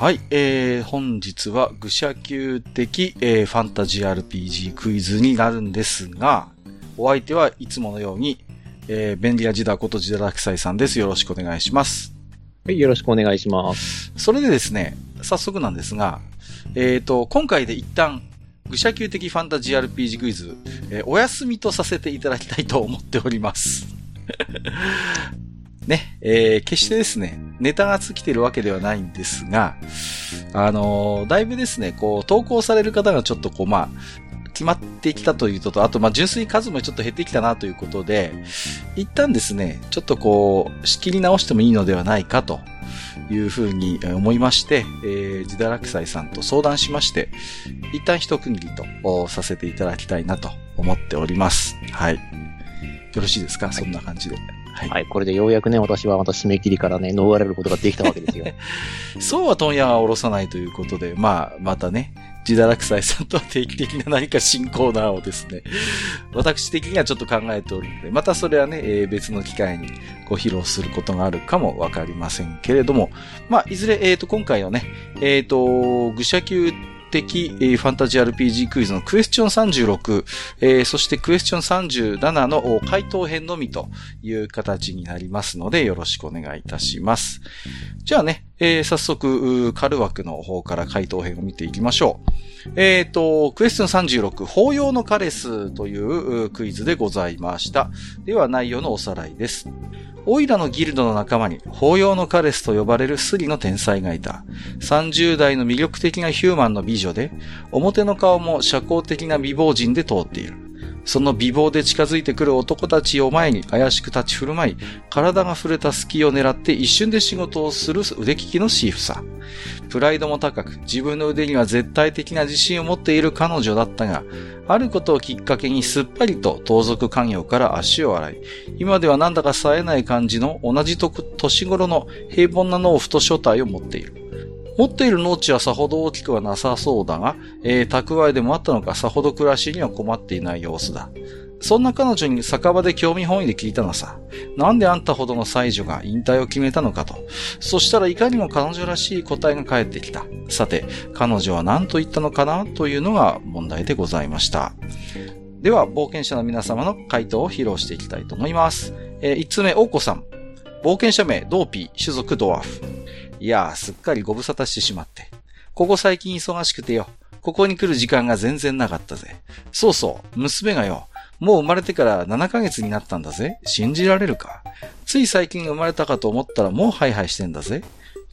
はい、えー、本日は愚者級的、えー、ファンタジー RPG クイズになるんですが、お相手はいつものように、えー、便利屋ジダことジダラクサイさんです。よろしくお願いします。はい、よろしくお願いします。それでですね、早速なんですが、えっ、と、今回で一旦、愚者級的ファンタジー RPG クイズ、えーお休みとさせていただきたいと思っております。ね、えー決してですね、ネタが尽きてるわけではないんですが、あのーだいぶですね、こう、投稿される方がちょっとこう、まあ、決まってきたというのと、あと、まあ、純粋に数もちょっと減ってきたなということで、一旦ですね、ちょっとこう、仕切り直してもいいのではないかというふうにえー思いまして、えー、ジダラクサイさんと相談しまして、一旦一区切りとおさせていただきたいなと思っております。はい。よろしいですか、そんな感じで。はい。はい、これでようやくね、私はまた締め切りからね、逃れることができたわけですよ。そうは問屋は下ろさないということで、まあ、またね、ジダラクサイさんとは定期的な何か新コーナーをですね、私的にはちょっと考えておるので、またそれはね、えー別の機会にご披露することがあるかもわかりませんけれども、まあ、いずれ、えっ、と、今回のね、えっ、と、愚者級的、えーファンタジー RPG クイズのクエスチョン36、えーそしてクエスチョン37の回答編のみという形になりますので、よろしくお願いいたします。じゃあね、えー早速、カル枠の方から回答編を見ていきましょう。えっ、と、クエスチョン36、法要のカレスというクイズでございました。では内容のおさらいです。オイラのギルドの仲間に、法要のカレスと呼ばれるスリの天才がいた。30代の魅力的なヒューマンの美女で、表の顔も社交的な美貌人で通っている。その美貌で近づいてくる男たちを前に怪しく立ち振る舞い、体が触れた隙を狙って一瞬で仕事をする腕利きのシーフさ。プライドも高く、自分の腕には絶対的な自信を持っている彼女だったが、あることをきっかけにすっぱりと盗賊関与から足を洗い、今ではなんだか冴えない感じの同じと年頃の平凡な農夫と所帯を持っている。持っている農地はさほど大きくはなさそうだが、えー蓄えでもあったのかさほど暮らしには困っていない様子だ。そんな彼女に酒場で興味本位で聞いたのさ。なんであんたほどの才女が引退を決めたのかと。そしたらいかにも彼女らしい答えが返ってきた。さて、彼女は何と言ったのかなというのが問題でございました。では、冒険者の皆様の回答を披露していきたいと思います。えー、1つ目、大子さん。冒険者名、ドーピー、種族ドワーフ。いやー、すっかりご無沙汰してしまって。ここ最近忙しくてよ。ここに来る時間が全然なかったぜ。そうそう、娘がよ。もう生まれてから7ヶ月になったんだぜ。信じられるか？つい最近生まれたかと思ったらもうハイハイしてんだぜ。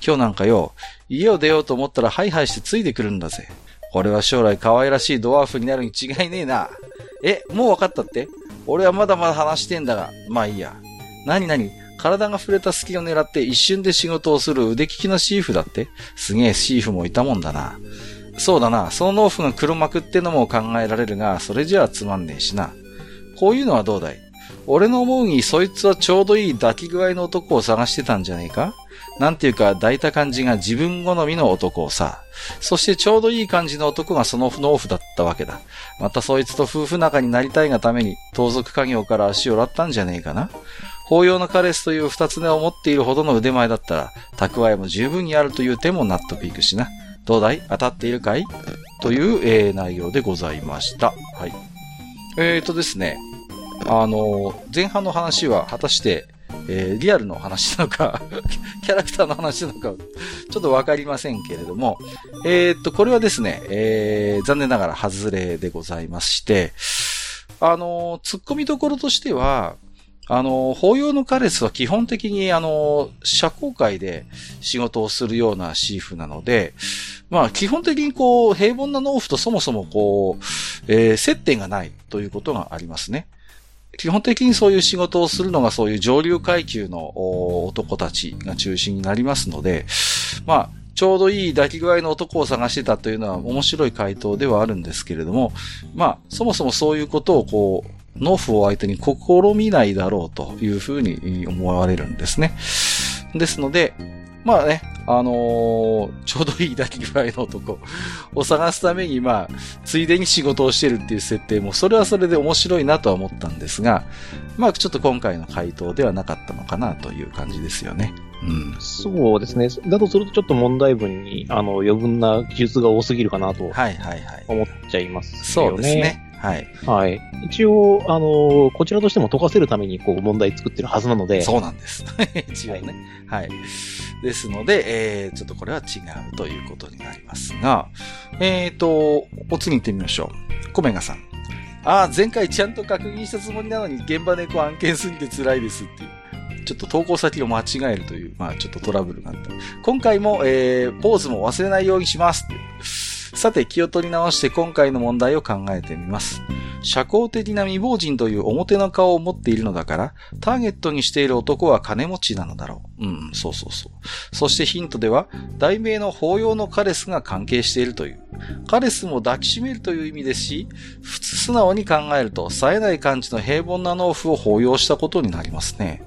今日なんかよ、家を出ようと思ったらハイハイしてついてくるんだぜ。俺は将来可愛らしいドワーフになるに違いねえな。え、もう分かったって？俺はまだまだ話してんだが、まあいいや。なになに体が触れた隙を狙って一瞬で仕事をする腕利きのシーフだって？すげえシーフもいたもんだな。そうだな、その農夫が黒幕ってのも考えられるが、それじゃあつまんねえしな。こういうのはどうだい？俺の思うにそいつはちょうどいい抱き具合の男を探してたんじゃねえか？なんていうか抱いた感じが自分好みの男をさ。そしてちょうどいい感じの男がその農夫だったわけだ。またそいつと夫婦仲になりたいがために盗賊家業から足を洗ったんじゃねえかな？法要のカレスという二つ根を持っているほどの腕前だったら、蓄えも十分にあるという手も納得いくしな。どうだい？当たっているかい？という、えー内容でございました。はい。えーとですね、あのー前半の話は果たして、えーリアルの話なのか、キャラクターの話なのか、ちょっとわかりませんけれども、えーっと、これはですね、えー残念ながら外れでございまして、あのー突っ込みどころとしては、あの、法要のカレスは基本的に、あの、社交界で仕事をするようなシーフなので、まあ、基本的にこう、平凡な農夫とそもそもこう、えー接点がないということがありますね。基本的にそういう仕事をするのがそういう上流階級の男たちが中心になりますので、まあ、ちょうどいい抱き具合の男を探してたというのは面白い回答ではあるんですけれども、まあ、そもそもそういうことをこう、農夫を相手に試みないだろうというふうに思われるんですね。ですので、まあね、あのーちょうどいい抱き具合の男を 探すために、まあ、ついでに仕事をしてるっていう設定も、それはそれで面白いなとは思ったんですが、まあ、ちょっと今回の回答ではなかったのかなという感じですよね。うん。そうですね。だとするとちょっと問題文に、あの、余分な記述が多すぎるかなとはいはいはい。思っちゃいますよね。そうですね。はい。はい。一応、あの、こちらとしても解かせるために、こう、問題作ってるはずなので。そうなんです。一応ね。はい。ですので、えー、ちょっとこれは違うということになりますが、えーと、お次に行ってみましょう。コメガさん。ああ、前回ちゃんと確認したつもりなのに現場猫案件すぎて辛いですっていう。ちょっと投稿先を間違えるという、まあちょっとトラブルがあった。今回も、えー、ポーズも忘れないようにしますっていう。さて、気を取り直して今回の問題を考えてみます。社交的な未亡人という表の顔を持っているのだから、ターゲットにしている男は金持ちなのだろう。うん、そうそうそう。そしてヒントでは、題名の法要のカレスが関係しているという。カレスも抱きしめるという意味ですし、普通素直に考えると、冴えない感じの平凡な農夫を抱擁したことになりますね。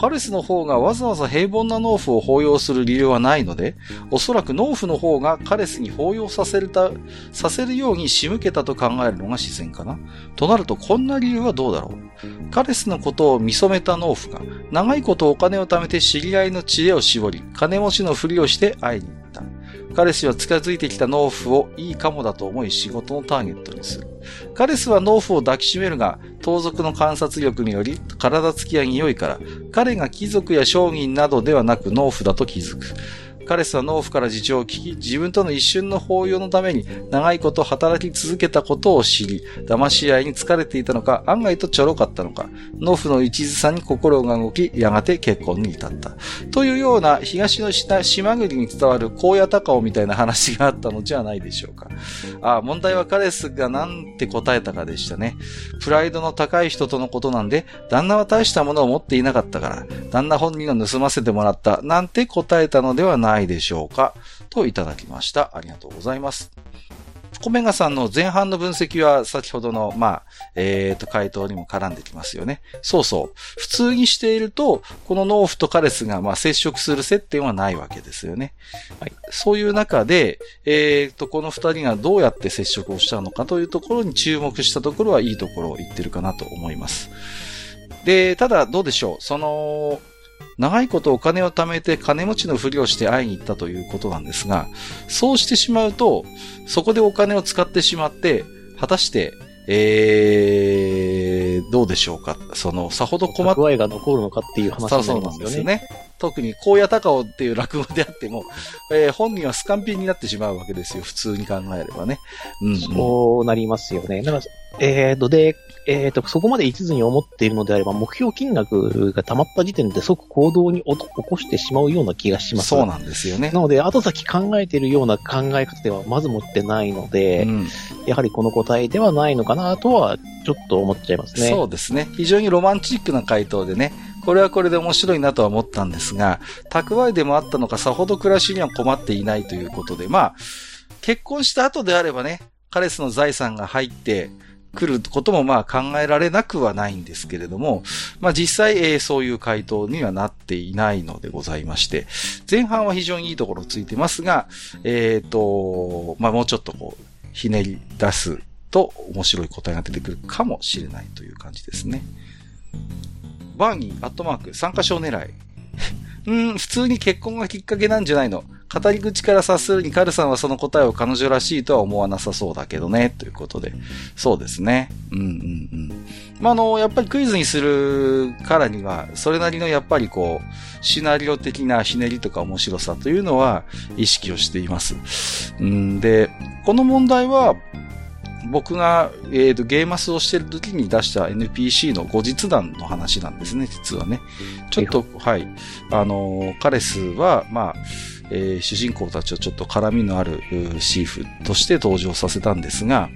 カレスの方がわざわざ平凡な農夫を抱擁する理由はないので、おそらく農夫の方がカレスに抱擁させるた、させるように仕向けたと考えるのが自然かな。となると、こんな理由はどうだろう。カレスのことを見初めた農夫が、長いことお金を貯めて知り合いの知恵を絞り、金持ちのふりをして会いに行った。彼氏は近づいてきた農夫をいいかもだと思い仕事のターゲットにする。彼氏は農夫を抱きしめるが、盗賊の観察力により体つきや匂いから、彼が貴族や商人などではなく農夫だと気づく。彼氏は農夫から事情を聞き、自分との一瞬の抱擁のために長いこと働き続けたことを知り、騙し合いに疲れていたのか、案外とちょろかったのか、農夫の一途さに心が動き、やがて結婚に至った。というような東の下島国に伝わる荒野高尾みたいな話があったのじゃないでしょうか。ああ、問題は彼氏が何て答えたかでしたね。プライドの高い人とのことなんで、旦那は大したものを持っていなかったから、旦那本人が盗ませてもらった、なんて答えたのではないでしょうか？といただきました。ありがとうございます。コメガさんの前半の分析は先ほどの、まあ、えっ、と、回答にも絡んできますよね。そうそう。普通にしていると、この農夫とカレスが、まあ、接触する接点はないわけですよね。はい。そういう中で、えっ、と、この二人がどうやって接触をしたのかというところに注目したところはいいところを言ってるかなと思います。で、ただ、どうでしょう？その、長いことお金を貯めて金持ちのふりをして会いに行ったということなんですが、そうしてしまうと、そこでお金を使ってしまって、果たして、えー、どうでしょうか。その、さほど困っ蓄えが残るのかっていう話になりますよね。ね。特に荒野高尾っていう落語であっても、えー本人はスカンピンになってしまうわけですよ。普通に考えればね。うん、うん。そうなりますよね。だから、えーと、で、えーと、そこまで一途に思っているのであれば、目標金額が溜まった時点で即行動に起こしてしまうような気がします。そうなんですよね。なので、後先考えているような考え方ではまず持ってないので、うんやはりこの答えではないのかなとは、ちょっと思っちゃいますね。そうですね。非常にロマンチックな回答でね、これはこれで面白いなとは思ったんですが、蓄えでもあったのかさほど暮らしには困っていないということで、まあ、結婚した後であればね、彼氏の財産が入ってくることもまあ考えられなくはないんですけれども、まあ実際、えーそういう回答にはなっていないのでございまして、前半は非常にいいところついてますが、えっ、と、まあもうちょっとこう、ひねり出すと面白い答えが出てくるかもしれないという感じですね。バーニー、アットマーク、参加賞狙い。うん、普通に結婚がきっかけなんじゃないの語り口から察するにカルさんはその答えを彼女らしいとは思わなさそうだけどね、ということで。そうですね。うんうんうん。まあ、あの、やっぱりクイズにするからには、それなりのやっぱりこう、シナリオ的なひねりとか面白さというのは意識をしています。うんで、この問題は、僕が、えーとゲーマスをしてる時に出した NPC の後日談の話なんですね、実はね。ちょっと、はい。あのー、カレスは、まあ、えー主人公たちをちょっと絡みのあるシーフとして登場させたんですが、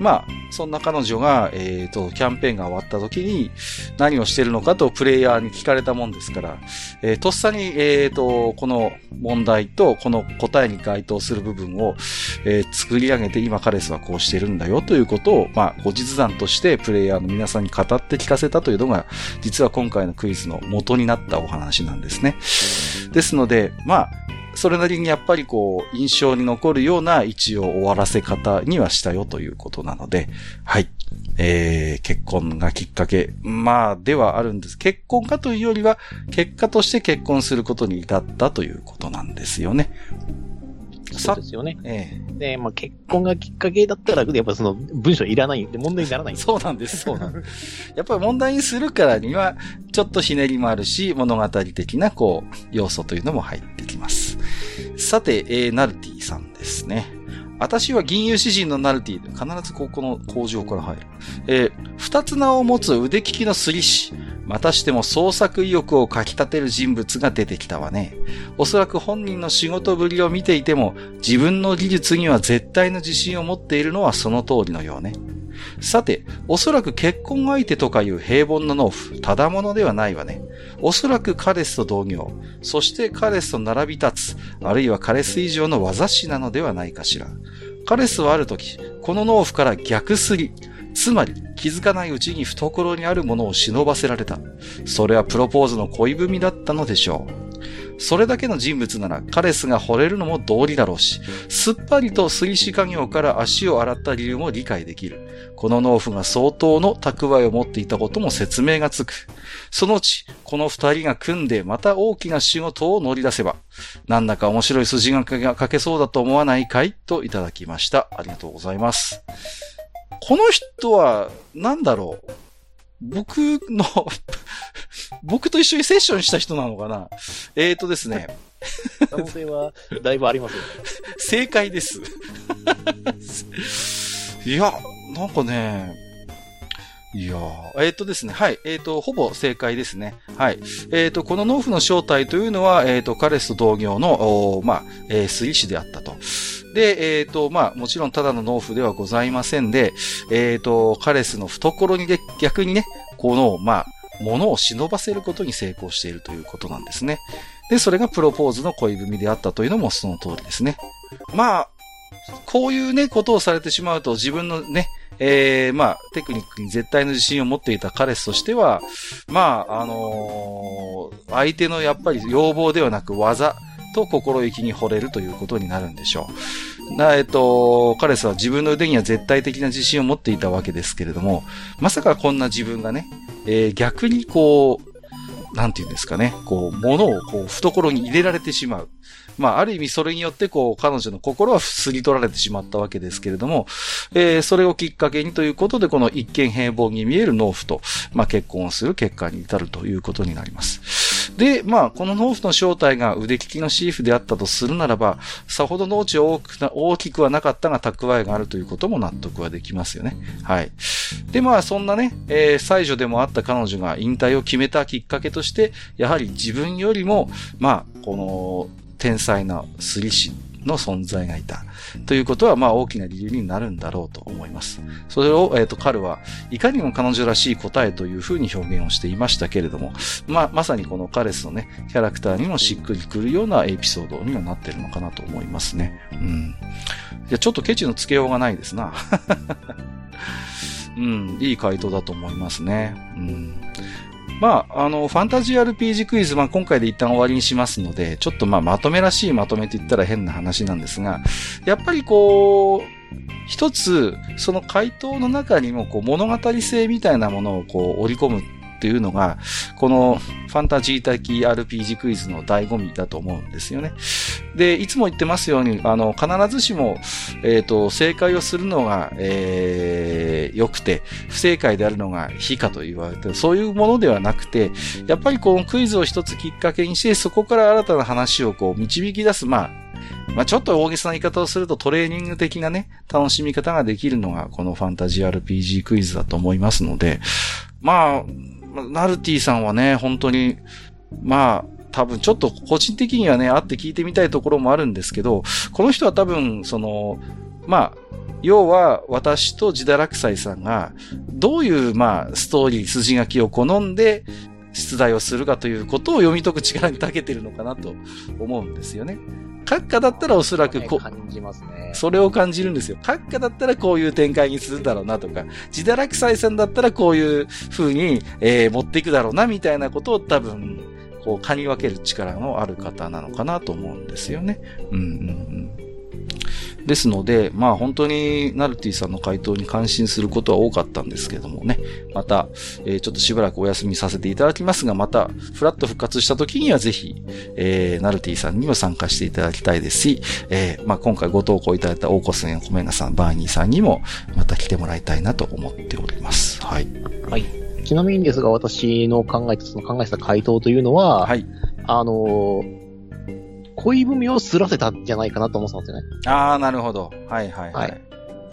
まあ、そんな彼女が、えっ、と、キャンペーンが終わった時に何をしてるのかとプレイヤーに聞かれたもんですから、えーとっさに、えっ、と、この問題とこの答えに該当する部分を、えー作り上げて今カレスはこうしてるんだよということを、まあ、後日談としてプレイヤーの皆さんに語って聞かせたというのが、実は今回のクイズの元になったお話なんですね。ですので、まあ、それなりにやっぱりこう、印象に残るような一応終わらせ方にはしたよということなので、はい。えー、結婚がきっかけ、まあ、ではあるんです。結婚かというよりは、結果として結婚することに至ったということなんですよね。そうですよね。ええ。で、まあ、結婚がきっかけだったら、やっぱその文章いらないんで問題にならないそうなんです、そうなんです。やっぱり問題にするからには、ちょっとひねりもあるし、物語的な、こう、要素というのも入ってきます。さて、えー、ナルティさんですね。私は銀融詩人のナルティで必ずここの工場から入る。えー、二つ名を持つ腕利きのスリ師。またしても創作意欲をかき立てる人物が出てきたわね。おそらく本人の仕事ぶりを見ていても、自分の技術には絶対の自信を持っているのはその通りのようね。さて、おそらく結婚相手とかいう平凡な農夫、ただものではないわね。おそらくカレスと同業、そしてカレスと並び立つ、あるいはカレス以上の技師なのではないかしら。カレスはある時、この農夫から逆すり、つまり気づかないうちに懐にあるものを忍ばせられた。それはプロポーズの恋文だったのでしょう。それだけの人物ならカレスが惚れるのも道理だろうし、すっぱりと水死家業から足を洗った理由も理解できる。この農夫が相当の蓄えを持っていたことも説明がつく。そのうち、この二人が組んでまた大きな仕事を乗り出せば、なんだか面白い筋が書けそうだと思わないかいといただきました。ありがとうございます。この人は、なんだろう？僕の 僕と一緒にセッションした人なのかな？えーとですね。可能性はだいぶありますよ、ね。正解です。いや、なんかね、いやえっ、ー、とですね、はい、えっ、ー、と、ほぼ正解ですね。はい。えっ、ー、と、この農夫の正体というのは、えっ、と、カレスと同業の、まあ、えー、水師であったと。で、えっ、と、まあ、もちろんただの農夫ではございませんで、えっ、と、カレスの懐にで、逆にね、この、まあ、物を忍ばせることに成功しているということなんですね。で、それがプロポーズの恋文であったというのもその通りですね。まあ、こういうね、ことをされてしまうと自分のね、えー、まあ、テクニックに絶対の自信を持っていた彼氏としては、まあ、あのー、相手のやっぱり要望ではなく技と心意気に惚れるということになるんでしょう。な、えっと、彼氏は自分の腕には絶対的な自信を持っていたわけですけれども、まさかこんな自分がね、えー、逆にこう、なんて言うんですかね、こう、物をこう、懐に入れられてしまう。まあ、ある意味それによってこう、彼女の心はすり取られてしまったわけですけれども、えー、それをきっかけにということで、この一見平凡に見える農夫と、まあ、結婚をする結果に至るということになります。で、まあ、この農夫の正体が腕利きのシーフであったとするならば、さほど農地大く大きくはなかったが蓄えがあるということも納得はできますよね。はい。で、まあ、そんなね、えー、才女でもあった彼女が引退を決めたきっかけとして、やはり自分よりも、まあ、この、天才なスリ師の存在がいた。ということは、まあ大きな理由になるんだろうと思います。それを、えっ、ー、と、彼はいかにも彼女らしい答えというふうに表現をしていましたけれども、まあ、まさにこのカレスのね、キャラクターにもしっくりくるようなエピソードにはなってるのかなと思いますね。うん。いや、ちょっとケチのつけようがないですな。うん、いい回答だと思いますね。うん。まあ、あの、ファンタジー RPG クイズ、まあ今回で一旦終わりにしますので、ちょっとまあまとめらしいまとめと言ったら変な話なんですが、やっぱりこう、一つ、その回答の中にもこう物語性みたいなものをこう織り込むっていうのが、このファンタジー的 RPG クイズの醍醐味だと思うんですよね。で、いつも言ってますように、あの、必ずしも、えっ、ー、と、正解をするのが、えー、良くて、不正解であるのが非かと言われて、そういうものではなくて、やっぱりこのクイズを一つきっかけにして、そこから新たな話をこう導き出す、まあ、まあ、ちょっと大げさな言い方をするとトレーニング的なね、楽しみ方ができるのがこのファンタジー RPG クイズだと思いますので、まあ、ナルティさんはね、本当に、まあ、多分ちょっと個人的にはね、会って聞いてみたいところもあるんですけど、この人は多分、その、まあ、要は私とジダラクサイさんが、どういう、まあ、ストーリー、筋書きを好んで、出題をするかということを読み解く力に長けてるのかなと思うんですよね。閣下だったらおそらくこ、感じますね。それを感じるんですよ。閣下だったらこういう展開にするだろうなとか、自堕落採算だったらこういう風に、えー、持っていくだろうなみたいなことを多分、こう、嗅ぎ分ける力のある方なのかなと思うんですよね。うんうんうん。ですので、まあ本当にナルティさんの回答に感心することは多かったんですけどもね、また、えー、ちょっとしばらくお休みさせていただきますが、また、フラット復活した時にはぜひ、えー、ナルティさんにも参加していただきたいですし、えー、まあ今回ご投稿いただいた大コスエンコメガさん、バーニーさんにも、また来てもらいたいなと思っております。はい。はい。ちなみにですが、私の考えた、その考えた回答というのは、はい。あの恋文をすらせたんじゃないかなと思ってたんですよね。ああ、なるほど。はいはいはい。はい、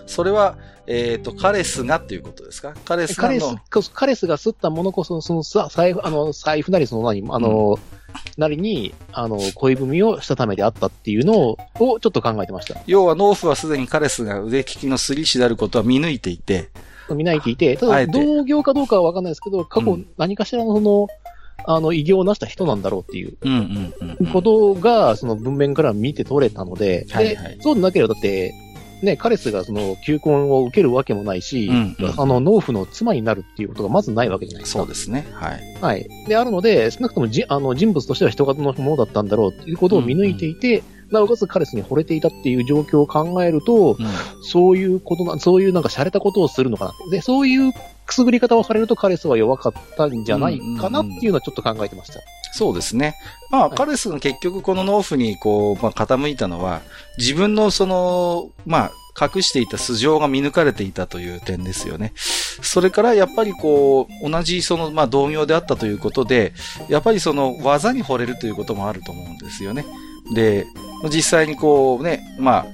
それは、えっ、ー、と、カレスがっていうことですか？カレスがカレス、カレスが吸ったものこそ、その、財布、あの、財布なりその何、あの、うん、なりに、あの、恋文をしたためであったっていうのを、をちょっと考えてました。要は、農夫はすでにカレスが腕利きのすり師であることは見抜いていて、見抜いていて、ただ、同業かどうかはわかんないですけど、過去何かしらのその、あの、偉業を成した人なんだろうっていう、ことが、その文面から見て取れたので、で、そうでなければだって、ね、カレスがその求婚を受けるわけもないし、うんうん、あの、農夫の妻になるっていうことがまずないわけじゃないですか。そうですね。はい。はい。で、あるので、少なくともじあの人物としては人型のものだったんだろうっていうことを見抜いていて、うんうんなおかつカレスに惚れていたっていう状況を考えると、うん、そういうことな、そういうなんか洒落たことをするのかな。で、そういうくすぐり方をされるとカレスは弱かったんじゃないかなっていうのはちょっと考えてました。そうですね。まあ、はい、カレスが結局この農夫にこう、まあ、傾いたのは、自分のその、まあ、隠していた素性が見抜かれていたという点ですよね。それからやっぱりこう、同じその、まあ、同業であったということで、やっぱりその技に惚れるということもあると思うんですよね。で、実際にこうね、まあ、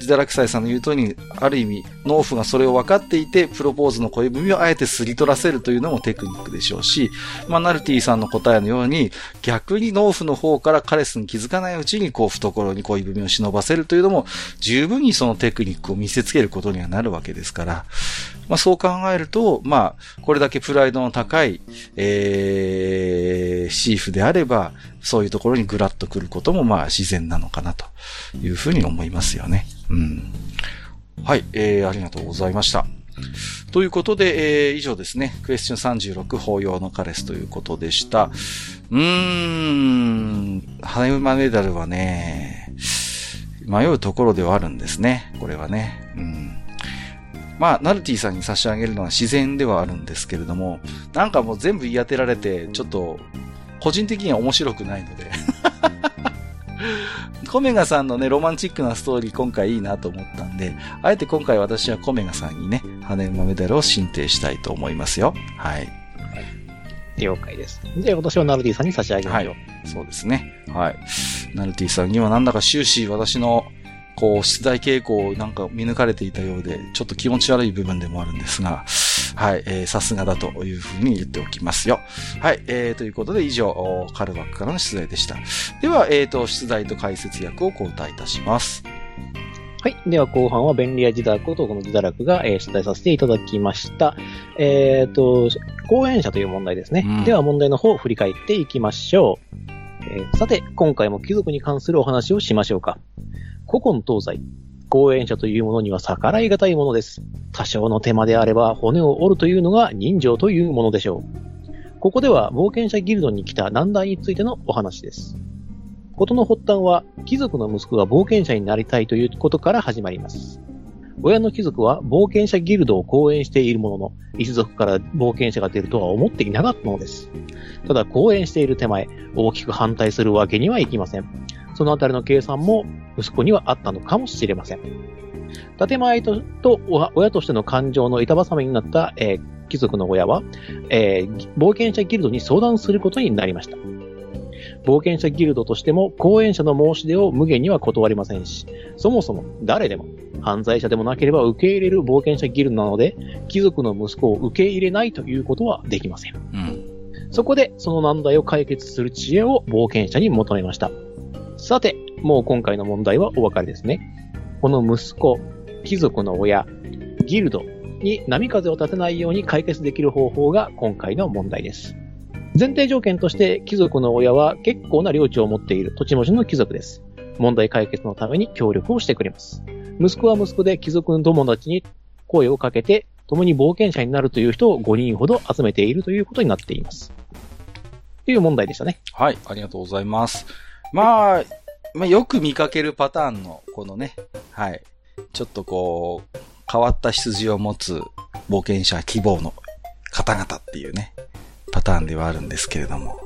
ジダラクサイさんの言う通り、ある意味、農夫がそれを分かっていて、プロポーズの恋文をあえてすり取らせるというのもテクニックでしょうし、まあ、ナルティさんの答えのように、逆に農夫の方からカレスに気づかないうちに、こう、懐に恋文を忍ばせるというのも、十分にそのテクニックを見せつけることにはなるわけですから、まあ、そう考えると、まあ、これだけプライドの高い、えー、シーフであれば、そういうところにグラッとくることも、まあ、自然なのかなというふうに思いますよね。うん。はい、えー、ありがとうございました。ということで、えー、以上ですね。クエスチョン36、法要のカレスということでした。うーん、ハネマメダルはね、迷うところではあるんですね。これはね。うん。まあ、ナルティさんに差し上げるのは自然ではあるんですけれども、なんかもう全部言い当てられて、ちょっと、個人的には面白くないのでコメガさんのね、ロマンチックなストーリー今回いいなと思ったんで、あえて今回私はコメガさんにね、羽馬メダルを申請したいと思いますよ。はい。了解です。で、私はナルティさんに差し上げましょう。はい、そうですね。はい。ナルティさんにはなんだか終始私のこう、出題傾向をなんか見抜かれていたようで、ちょっと気持ち悪い部分でもあるんですが、はい、えー、さすがだというふうに言っておきますよ。はい、えー、ということで以上、カルバックからの出題でした。では、えー、と、出題と解説役を交代いたします。はい。では後半は便利屋自堕落とこの自堕落が、えー、出題させていただきました。えっ、ー、と、講演者という問題ですね。うん、では問題の方を振り返っていきましょう。えー、さて、今回も貴族に関するお話をしましょうか。古今東西、講演者というものには逆らい難いものです。多少の手間であれば骨を折るというのが人情というものでしょう。ここでは冒険者ギルドに来た難題についてのお話です。事の発端は、貴族の息子が冒険者になりたいということから始まります。親の貴族は冒険者ギルドを講演しているものの、一族から冒険者が出るとは思っていなかったのです。ただ講演している手前、大きく反対するわけにはいきません。そのあたりの計算も息子にはあったのかもしれません。建前とと親としての感情の板挟みになった、えー、貴族の親は、えー、冒険者ギルドに相談することになりました。冒険者ギルドとしても講演者の申し出を無限には断りませんし、そもそも誰でも犯罪者でもなければ受け入れる冒険者ギルドなので、貴族の息子を受け入れないということはできません。うん、そこでその難題を解決する知恵を冒険者に求めました。さて、もう今回の問題はお分かりですね。この息子、貴族の親、ギルドに波風を立てないように解決できる方法が今回の問題です。前提条件として貴族の親は結構な領地を持っている土地持ちの貴族です。問題解決のために協力をしてくれます。息子は息子で貴族の友達に声をかけて共に冒険者になるという人を5人ほど集めているということになっています。という問題でしたね。はい、ありがとうございます。まあ、まあ、よく見かけるパターンの、このね、はい。ちょっとこう、変わった羊を持つ冒険者希望の方々っていうね、パターンではあるんですけれども。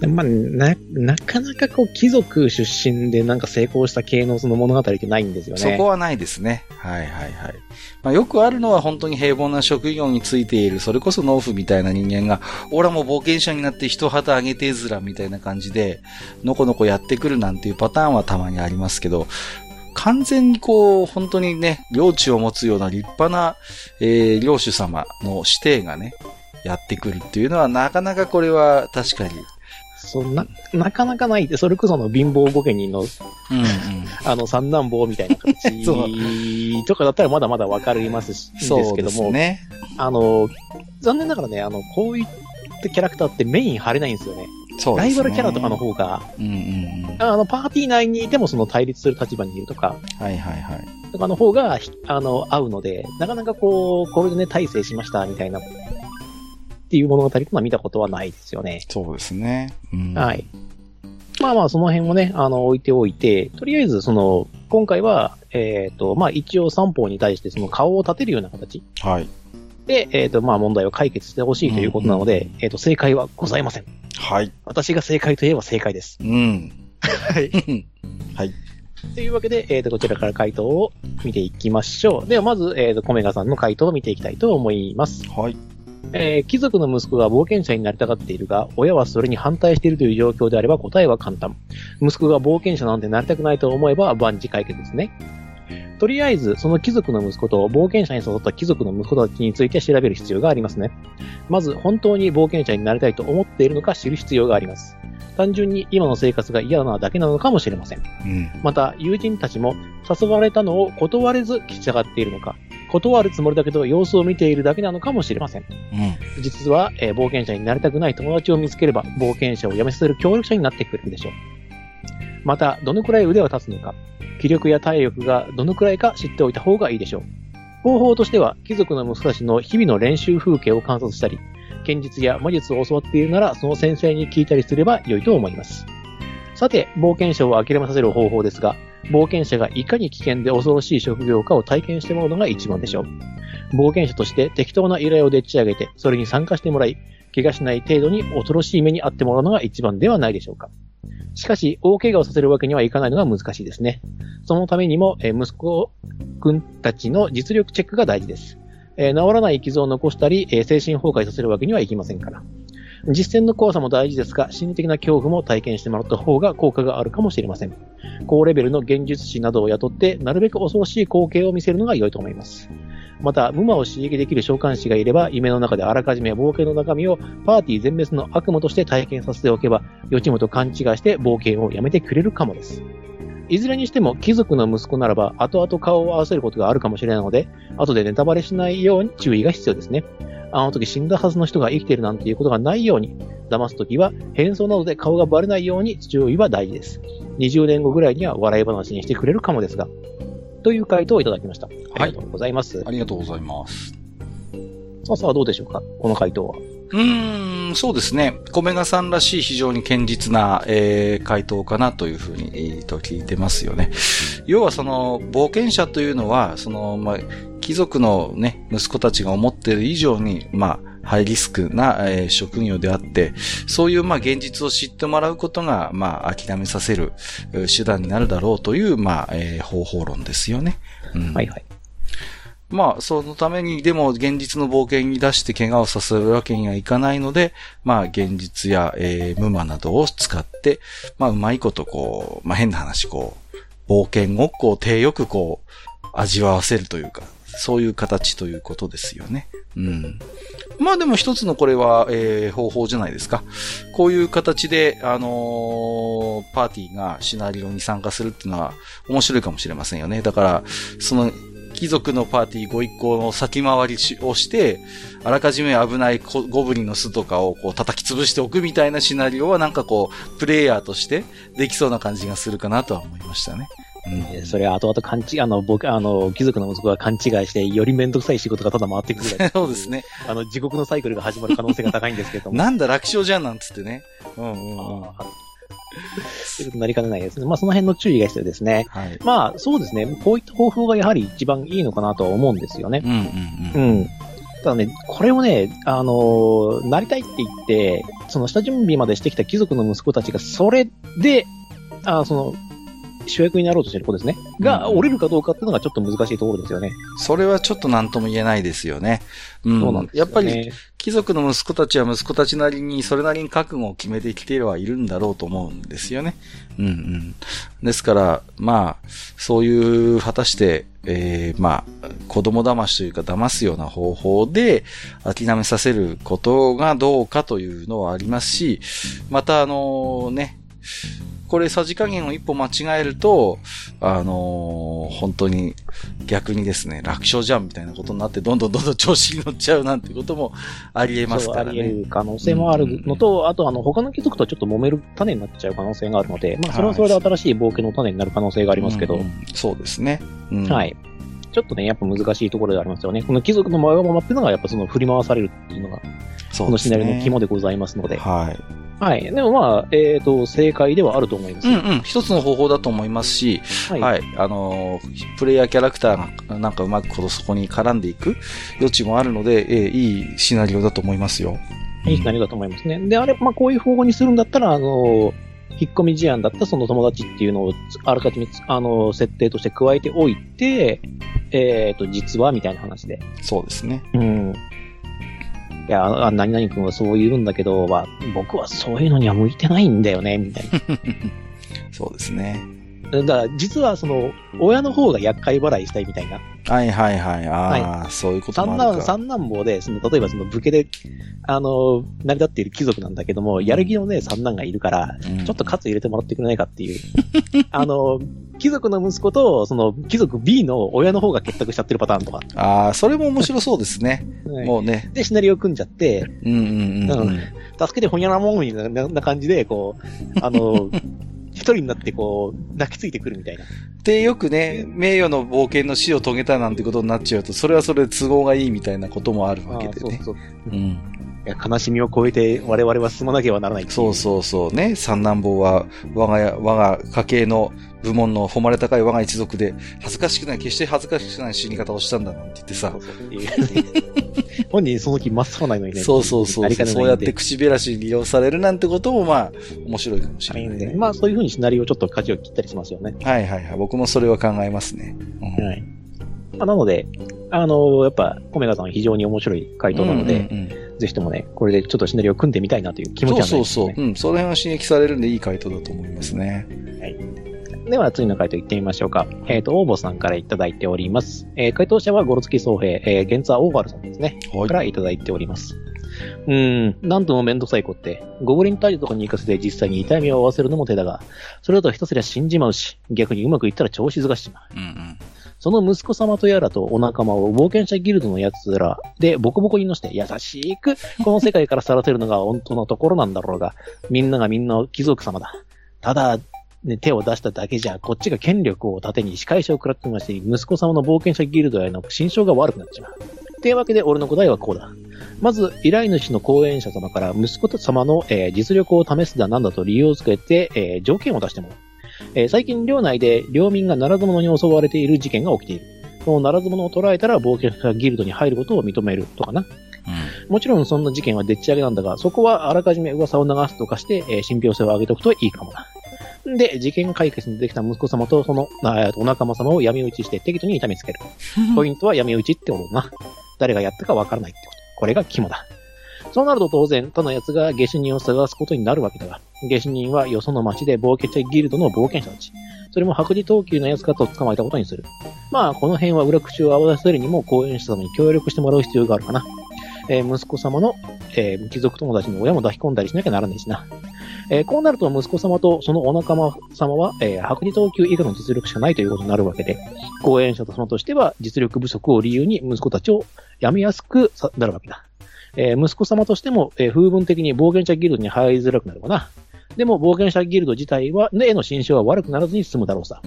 まあ、な、なかなかこう、貴族出身でなんか成功した系のその物語ってないんですよね。そこはないですね。はいはいはい。まあ、よくあるのは本当に平凡な職業についている、それこそ農夫みたいな人間が、俺はもう冒険者になって一旗あげてずらみたいな感じで、のこのこやってくるなんていうパターンはたまにありますけど、完全にこう、本当にね、領地を持つような立派な、えー、領主様の指定がね、やってくるっていうのは、なかなかこれは確かに。そう、な、なかなかないって、それこそあの貧乏御家人の、うんうん。あの三男坊みたいな形 とかだったらまだまだわかりますし、そうですけども、ね。あの、残念ながらね、あの、こういったキャラクターってメイン張れないんですよね。ね。ライバルキャラとかの方が、うんうんうん。あの、パーティー内にいてもその対立する立場にいるとか、はいはいはい。とかの方が、ひあの、合うので、なかなかこう、これでね、大成しました、みたいな、っていう物語というのは見たことはないですよね。そうですね。うん、はい。まあまあ、その辺をね、あの、置いておいて、とりあえず、その、今回は、えっ、と、まあ一応三方に対してその顔を立てるような形はい。で、えっ、と、まあ問題を解決してほしいということなので、えっ、と、正解はございません。はい。私が正解といえば正解です。うん。はい。はい。というわけで、えっ、と、こちらから回答を見ていきましょう。では、まず、えっ、と、コメガさんの回答を見ていきたいと思います。はい。えー貴族の息子が冒険者になりたがっているが、親はそれに反対しているという状況であれば答えは簡単。息子が冒険者なんてなりたくないと思えば万事解決ですね。とりあえず、その貴族の息子と冒険者に誘った貴族の息子たちについて調べる必要がありますね。まず、本当に冒険者になりたいと思っているのか知る必要があります。単純に今の生活が嫌なだけなのかもしれません。うん。また、友人たちも誘われたのを断れず聞き従っているのか、断るつもりだけど様子を見ているだけなのかもしれません。うん。実は、えー冒険者になりたくない友達を見つければ、冒険者を辞めさせる協力者になってくれるでしょう。また、どのくらい腕を立つのか、気力や体力がどのくらいか知っておいた方がいいでしょう。方法としては、貴族の息子たちの日々の練習風景を観察したり、剣術や魔術を教わっているなら、その先生に聞いたりすれば良いと思います。さて、冒険者を諦めさせる方法ですが、冒険者がいかに危険で恐ろしい職業かを体験してもらうのが一番でしょう。冒険者として適当な依頼をでっち上げて、それに参加してもらい、怪我しない程度に恐ろしい目に遭ってもらうのが一番ではないでしょうか。しかし、大怪我をさせるわけにはいかないのが難しいですね。そのためにも、え息子くんたちの実力チェックが大事です。え治らない傷を残したり、え精神崩壊させるわけにはいきませんから。実践の怖さも大事ですが、心理的な恐怖も体験してもらった方が効果があるかもしれません。高レベルの現術師などを雇って、なるべく恐ろしい光景を見せるのが良いと思います。また、無魔を刺激できる召喚師がいれば、夢の中であらかじめ冒険の中身をパーティー全滅の悪夢として体験させておけば、予知夢と勘違いして冒険をやめてくれるかもです。いずれにしても、貴族の息子ならば、後々顔を合わせることがあるかもしれないので、後でネタバレしないように注意が必要ですね。あの時死んだはずの人が生きているなんていうことがないように、騙すときは変装などで顔がバレないように注意は大事です。20年後ぐらいには笑い話にしてくれるかもですが。という回答をいただきました。ありがとうございます。ありがとうございます。さあさあどうでしょうか？この回答は。うーん、そうですね。コメガさんらしい非常に堅実な、えー回答かなというふうに、えーと聞いてますよね。要はその、冒険者というのは、その、まあ、貴族のね、息子たちが思っている以上に、まあ、ハイリスクな、えー職業であって、そういう、まあ、現実を知ってもらうことが、まあ、諦めさせるえー手段になるだろうという、まあ、えー方法論ですよね。うんはいはい。まあ、そのために、でも、現実の冒険に出して怪我をさせるわけにはいかないので、まあ、現実や、えー、無魔などを使って、まあ、うまいこと、こう、まあ、変な話、こう、冒険を、こう、手よく、こう、味わわせるというか、そういう形ということですよね。うん。まあでも一つのこれは、えー方法じゃないですか。こういう形で、あのーパーティーがシナリオに参加するっていうのは面白いかもしれませんよね。だから、その、貴族のパーティーご一行の先回りをして、あらかじめ危ないゴブリンの巣とかをこう叩き潰しておくみたいなシナリオはなんかこう、プレイヤーとしてできそうな感じがするかなとは思いましたね。うん。それは後々勘違い、あの、僕、あの、貴族の息子が勘違いして、よりめんどくさい仕事がただ回ってくるぐらい そうですね。あの、地獄のサイクルが始まる可能性が高いんですけども。なんだ楽勝じゃんなんつってね。うんうんうん。ということになりかねないですね。まあ、その辺の注意が必要ですね。はい。まあ、そうですね。こういった方法がやはり一番いいのかなとは思うんですよね。うんうんううん。ん。ただね、これをね、あのーなりたいって言って、その下準備までしてきた貴族の息子たちが、それで、あその、主役になろうとしてる子ですね。が、うん折れるかどうかっていうのがちょっと難しいところですよね。それはちょっと何とも言えないですよね。うん。そうなんですよ、ね。やっぱり、貴族の息子たちは息子たちなりに、それなりに覚悟を決めてきてはいるんだろうと思うんですよね。うんうん。ですから、まあ、そういう、果たして、えー、まあ、子供騙しというか騙すような方法で諦めさせることがどうかというのはありますし、またあのね、これさじ加減を一歩間違えると、あのー本当に逆にですね、楽勝じゃんみたいなことになって、どんどんどんどん調子に乗っちゃうなんてこともありえますからそうあり得ね。る可能性もあるのと、あと、あの、他の貴族とちょっと揉める種になっちゃう可能性があるので、まあ、それはそれで新しい冒険の種になる可能性がありますけど、うんうんそうですね。うんはい。ちょっとね、やっぱ難しいところでありますよね。この貴族のわがままっていうのが、やっぱその振り回されるっていうのが、このシナリオのね。肝でございますので。はい。はい。でもまあ、えっ、と、正解ではあると思います。うんうん。一つの方法だと思いますし、はい。はい。あのープレイヤーキャラクターがなんかうまくこのそこに絡んでいく余地もあるので、えーいいシナリオだと思いますよ。いいシナリオだと思いますね。で、あれ、まあ、こういう方法にするんだったら、あの、引っ込み思案だったその友達っていうのを、あらかじめ、あの、設定として加えておいて、えっ、と、実は、みたいな話で。そうですね。うん。いや、あ何々君はそう言うんだけど、まあ、僕はそういうのには向いてないんだよね、みたい そうですね。な。だから、実はその、親の方が厄介払いしたいみたいな。はいはいはい。ああ、そういうこと三男、もあるか。三男坊で、その、例えばその武家で、あの、成り立っている貴族なんだけども、やる気のね、三男がいるから、うんちょっとカツ入れてもらってくれないかっていう。あの、貴族の息子と、その、貴族 B の親の方が結託しちゃってるパターンとか。ああ、それも面白そうですね。はいもうね。で、シナリオ組んじゃって、うんうんうんうん。助けてほにゃらもんみたいなな感じで、こう、あの、一人になってこう、泣きついてくるみたいな。で、よくね、名誉の冒険の死を遂げたなんてことになっちゃうと、それはそれで都合がいいみたいなこともあるわけでね。そうそう。うん。悲しみを超えて我々は進まなければならないいそうそうそうね。三男坊は、我が家、我が家系の部門の誉れ高い我が一族で、恥ずかしくない、決して恥ずかしくない死に方をしたんだなんて言ってさ本人その気真っ青ないのにね。そうそうそう。そうやって口減らしに利用されるなんてことも、まあ、面白いかもし。れないね。まあそういうふうにシナリオをちょっと舵を切ったりしますよね。はいはいはい。僕もそれは考えますね。うんはい。まあ、なので、あのやっぱ、コメガさんは非常に面白い回答なので、うんうんうんぜひともね、これでちょっとシナリオを組んでみたいなという気持ちはないそうですね。そうそう。うん。その辺は刺激されるんでいい回答だと思いますね。では、次の回答いってみましょうか。えっ、と、応募さんからいただいております。えー回答者はゴロツキ総平、えー、ゲンツァーオーバルさんですね。はいからいただいております。うーん、なんともめんどくさい子って、ゴブリン退治とかに行かせて実際に痛みを負わせるのも手だが、それだとひたすら死んじまうし、逆にうまくいったら調子づがしちまう。うんうん。その息子様とやらとお仲間を冒険者ギルドのやつらでボコボコにのして優しくこの世界から去らせるのが本当のところなんだろうが、みんながみんな貴族様だ。ただ、ね、手を出しただけじゃ、こっちが権力を盾に仕返しを食らってまして、息子様の冒険者ギルドへの心象が悪くなっちまう。っていうわけで俺の答えはこうだ。まず、依頼主の後援者様から息子様の、えー実力を試すだなんだと理由をつけて、えー条件を出してもらう。えー最近領内で領民がならず者に襲われている事件が起きている。そのならず者を捕らえたら冒険者ギルドに入ることを認めるとかな。もちろんそんな事件はでっち上げなんだが、そこはあらかじめ噂を流すとかして、えー信憑性を上げておくといいかもな。で、事件解決にできた息子様とその、お仲間様を闇討ちして適当に痛めつける。ポイントは闇討ちってことだな。誰がやったかわからないってこと。これが肝だ。そうなると当然、他の奴が下手人を探すことになるわけだが、下手人はよその町で冒険者ギルドの冒険者たち。それも白磁等級の奴かと捕まえたことにする。まあ、この辺は裏口を合わせるにも後援者様に協力してもらう必要があるかな。えー息子様の、えー貴族友達の親も抱き込んだりしなきゃならないしな。えーこうなると息子様とそのお仲間様は、えー白磁等級以下の実力しかないということになるわけで、後援者様としては実力不足を理由に息子たちを辞めやすくなるわけだ。えー息子様としても、えー風分的に冒険者ギルドに入りづらくなるかな。でも冒険者ギルド自体は、への心象は悪くならずに済むだろうさ。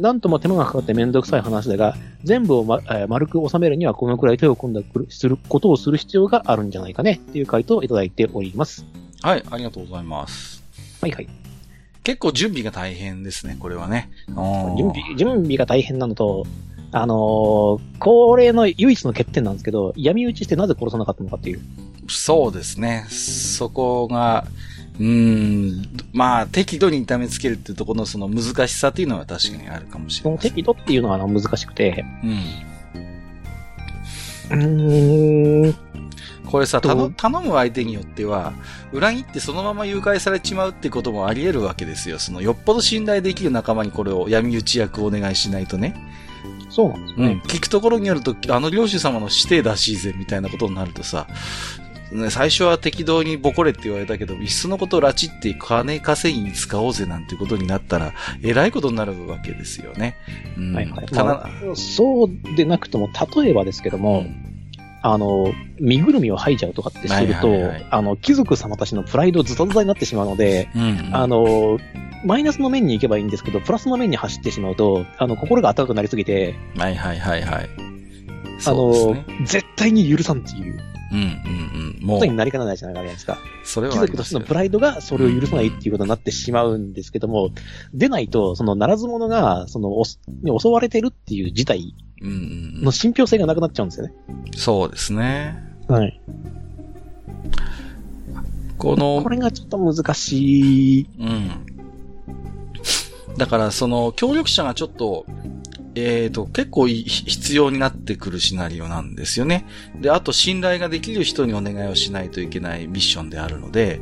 なんとも手間がかかってめんどくさい話だが、全部を、まえー丸く収めるにはこのくらい手を込んだすることをする必要があるんじゃないかねっていう回答をいただいております。はい、ありがとうございます。はいはい。結構準備が大変ですね、これはね。準備、準備が大変なのと、あのー、これの唯一の欠点なんですけど、闇討ちしてなぜ殺さなかったのかっていう。そうですね。そこが、うん、まあ、適度に痛めつけるっていうところのその難しさっていうのは確かにあるかもしれない。適度っていうのは難しくて、うん。うん。これさ、頼む相手によっては、裏切ってそのまま誘拐されちまうってこともあり得るわけですよ。その、よっぽど信頼できる仲間にこれを闇討ち役をお願いしないとね。そうなんですね。うん。聞くところによると、あの領主様の指定らしいぜ、みたいなことになるとさ、ね、最初は適当にボコれって言われたけど、いっそのことを拉致って金稼ぎに使おうぜなんてことになったら、えらいことになるわけですよね。うん、はいはい。まあ、そうでなくとも、例えばですけども、うんあの、身ぐるみを吐いちゃうとかってすると、はいはいはい、あの、貴族様たちのプライドズタズタになってしまうので、うんうん、あの、マイナスの面に行けばいいんですけど、プラスの面に走ってしまうと、あの、心が温かくなりすぎて、はいはいはいはい。あの、ね、絶対に許さんっていう。うんうんうん。もう。ことになりかねないじゃないですか。それは、貴族としてのプライドがそれを許さないっていうことになってしまうんですけども、うんうん、でないと、その、ならず者が、その、襲われてるっていう事態の信憑性がなくなっちゃうんですよね。そうですね。はい。この、これがちょっと難しい。うん。だから、その、協力者がちょっと、えっ、ー、と、結構必要になってくるシナリオなんですよね。で、あと信頼ができる人にお願いをしないといけないミッションであるので、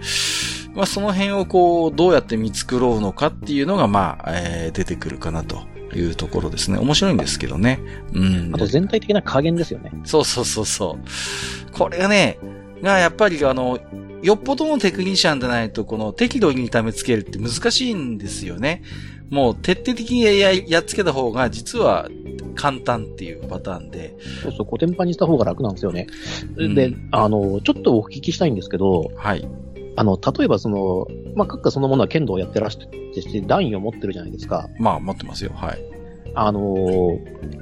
まあその辺をこう、どうやって見繕うのかっていうのが、まあ、えー、出てくるかなというところですね。面白いんですけどね。うん。あと全体的な加減ですよね。そうそうそうそう。これがね、がやっぱりあの、よっぽどのテクニシャンでないと、この適度に痛めつけるって難しいんですよね。もう徹底的にややっつけた方が実は簡単っていうパターンで。そうそう、コテンパンにした方が楽なんですよね。うん、で、あの、ちょっとお聞きしたいんですけど、はい。あの、例えばその、まあ、閣下そのものは剣道をやってらしてして、段位を持ってるじゃないですか。まあ、持ってますよ。はい。あの、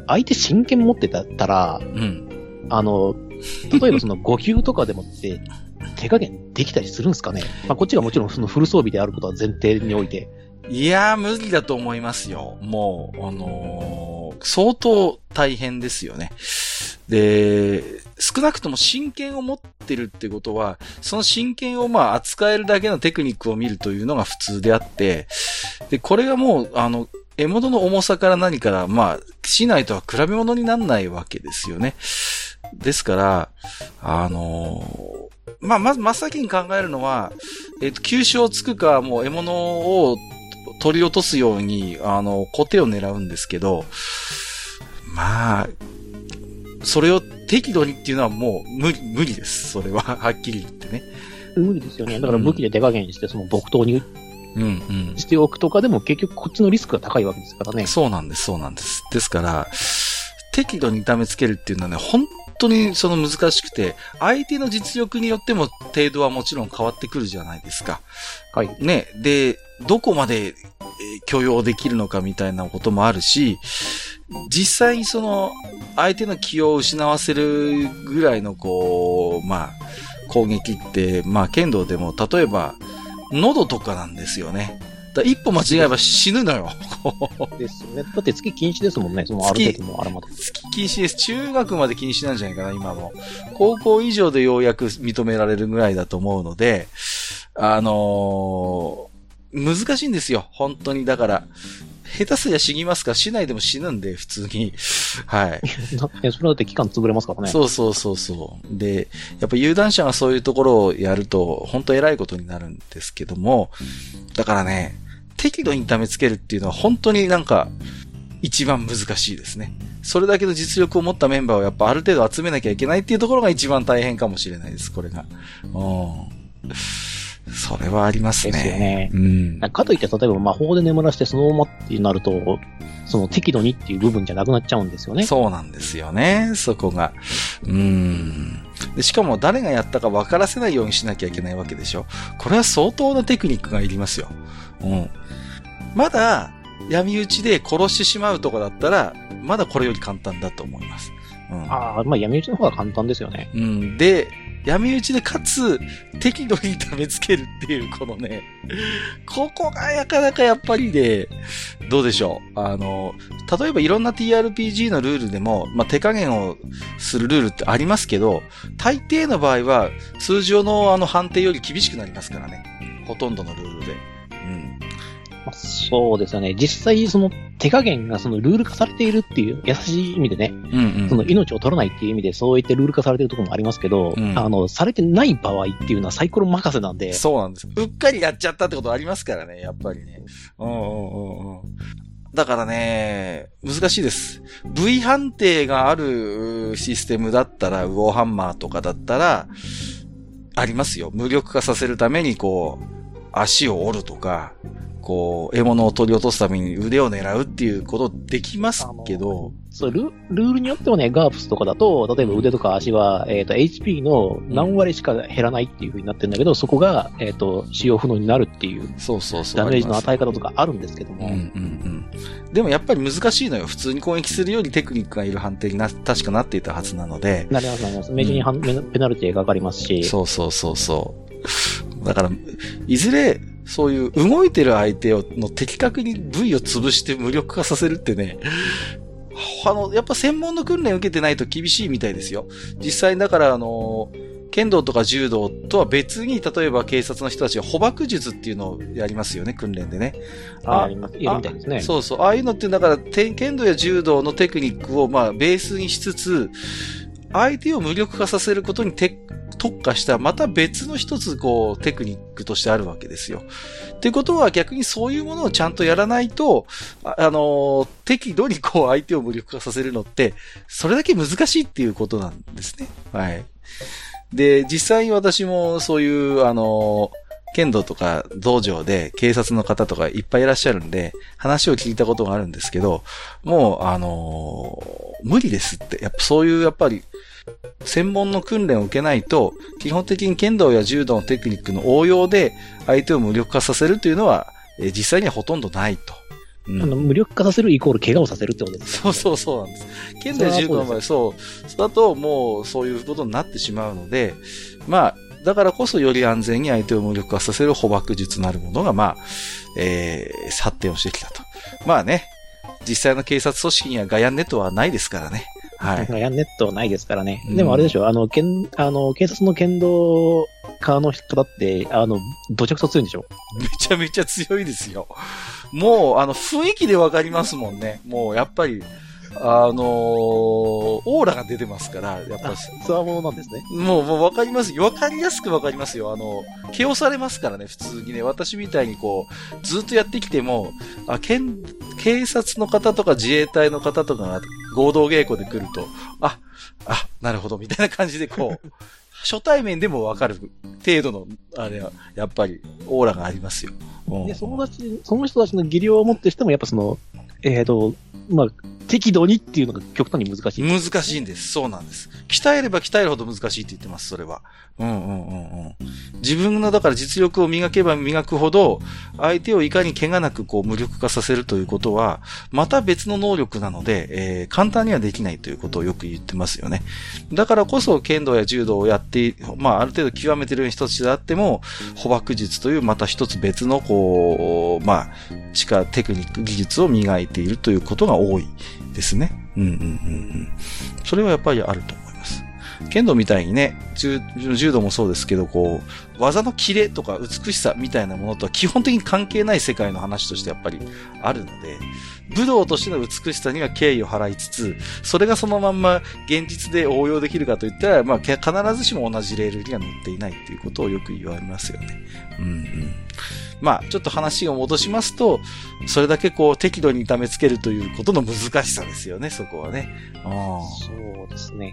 相手真剣持ってたら、うん。あの、例えばその5級とかでもって、手加減できたりするんですかねまあ、こっちがもちろんそのフル装備であることは前提において。いやー、無理だと思いますよ。もう、あのー、相当大変ですよね。で、少なくとも真剣を持ってるってことは、その真剣をまあ扱えるだけのテクニックを見るというのが普通であって、で、これがもう、あの、獲物の重さから何から、まあ、しないとは比べ物にならないわけですよね。ですから、あのー、まあ、まず真っ先に考えるのは、えっ、ー、と、急所をつくか、もう獲物を取り落とすように、あの、小手を狙うんですけど、まあ、それを適度にっていうのはもう無理、無理です。それは、はっきり言ってね。無理ですよね。だから武器で手加減して、その木刀にうんうん。しておくとかでも結局こっちのリスクが高いわけですからね。そうなんです、そうなんです。ですから、適度に痛めつけるっていうのはね、本当にその難しくて、相手の実力によっても程度はもちろん変わってくるじゃないですか。はい。ね。で、どこまで許容できるのかみたいなこともあるし、実際にその、相手の気を失わせるぐらいのこう、まあ、攻撃って、まあ、剣道でも、例えば、喉とかなんですよね。だ一歩間違えば死ぬのよ。ですね。だって月禁止ですもんね、そのある。月禁止です。中学まで禁止なんじゃないかな、今も。高校以上でようやく認められるぐらいだと思うので、あのー、難しいんですよ、本当に。だから、下手すりゃ死にますか死ないでも死ぬんで、普通に。はい。え、それだって期間潰れますからね。そうそうそうそう。で、やっぱ有段者がそういうところをやると、本当偉いことになるんですけども、だからね、適度に痛めつけるっていうのは本当になんか、一番難しいですね。それだけの実力を持ったメンバーをやっぱある程度集めなきゃいけないっていうところが一番大変かもしれないです、これが。うん。それはありますね。ですよね。うん。かといって、例えば魔法で眠らせてそのままってなると、その適度にっていう部分じゃなくなっちゃうんですよね。そうなんですよね、そこが。うん。でしかも誰がやったか分からせないようにしなきゃいけないわけでしょ。これは相当なテクニックがいりますよ。うん。まだ、闇討ちで殺してしまうとかだったら、まだこれより簡単だと思います。うん、ああ、まあ闇討ちの方が簡単ですよね。うん。で、闇討ちでかつ、適度に痛めつけるっていう、このね、ここがなかなかやっぱりで、どうでしょう。あの、例えばいろんな TRPG のルールでも、まあ、手加減をするルールってありますけど、大抵の場合は、通常のあの判定より厳しくなりますからね。ほとんどのルールで。うん。まあそうですよね。実際、その手加減がそのルール化されているっていう優しい意味でね、うんうん。その命を取らないっていう意味でそういってルール化されているところもありますけど、うんあの、されてない場合っていうのはサイコロ任せなんで、そうなんです。うっかりやっちゃったってことありますからね、やっぱりね。うんうんうんうん。だからね、難しいです。V 判定があるうシステムだったら、ウォーハンマーとかだったら、ありますよ。無力化させるために、こう、足を折るとか、こう、獲物を取り落とすために腕を狙うっていうことできますけど、そうルルールによってもね、ガープスとかだと、例えば腕とか足は、えっ、と、HP の何割しか減らないっていう風になってるんだけど、そこが、えっ、と、使用不能になるっていうそうそうそう。ダメージの与え方とかあるんですけども、うんうんうん。でもやっぱり難しいのよ。普通に攻撃するよりテクニックがいる判定にな、確かなっていたはずなので。なりますなります。明治にはんペナルティがかかりますし、そうそうそうそう。だから、いずれ、そういう動いてる相手を、の的確に部位を潰して無力化させるってね、あの、やっぱ専門の訓練を受けてないと厳しいみたいですよ。実際だから、あの、剣道とか柔道とは別に、例えば警察の人たちが捕獲術っていうのをやりますよね、訓練でね。ああみたいですね。そうそう。ああいうのって、だから、て剣道や柔道のテクニックを、まあ、ベースにしつつ、相手を無力化させることにて特化した、また別の一つ、こう、テクニックとしてあるわけですよ。ってことは、逆にそういうものをちゃんとやらないと、あ、あのー適度にこう、相手を無力化させるのって、それだけ難しいっていうことなんですね。はい。で、実際に私もそういう、あのー剣道とか道場で警察の方とかいっぱいいらっしゃるんで、話を聞いたことがあるんですけど、もう、あのー無理ですって。やっぱそういう、やっぱり、専門の訓練を受けないと、基本的に剣道や柔道のテクニックの応用で相手を無力化させるというのは、えー実際にはほとんどないと。うんあの無力化させるイコール怪我をさせるってことです、そうそうそうなんです。剣道や柔道の場合、そう、そうだともうそういうことになってしまうので、まあ、だからこそより安全に相手を無力化させる捕獲術なるものが、まあ、えー、発展をしてきたと。まあね、実際の警察組織にはガヤンネットはないですからね。はい。やんネットはないですからね。うんでもあれでしょ、あの、剣、あの、警察の剣道家の方って、あの、どちゃくそ強いんでしょめちゃめちゃ強いですよ。もう、あの、雰囲気でわかりますもんね。もう、やっぱり、あのーオーラが出てますから、やっぱ、つわものなんですね。もう、もうわかります。わかりやすくわかりますよ。あの、毛をされますからね、普通にね。私みたいにこう、ずっとやってきても、あ、けん警察の方とか自衛隊の方とかが合同稽古で来ると、あ、あ、なるほど、みたいな感じでこう、初対面でもわかる程度の、あれは、やっぱり、オーラがありますよ。うんで、その人たち、その人たちの技量をもってしても、やっぱその、えっ、と、まあ、適度にっていうのが極端に難しい。難しいんです。そうなんです。鍛えれば鍛えるほど難しいって言ってます、それは。うんうんうんうん。自分の、だから実力を磨けば磨くほど、相手をいかに怪我なくこう無力化させるということは、また別の能力なので、えー簡単にはできないということをよく言ってますよね。だからこそ剣道や柔道をやって、まあある程度極めてる人たちであっても、捕獲術というまた一つ別のこう、まあ、力、テクニック、技術を磨いているということが多いですね。うんうんうんうん。それはやっぱりあると。剣道みたいにね、柔道もそうですけど、こう、技のキレとか美しさみたいなものとは基本的に関係ない世界の話としてやっぱりあるので、武道としての美しさには敬意を払いつつ、それがそのまんま現実で応用できるかといったら、まあ、必ずしも同じレールには乗っていないっていうことをよく言われますよね。うんうん。まあ、ちょっと話を戻しますと、それだけこう適度に痛めつけるということの難しさですよね、そこはね。あそうですね。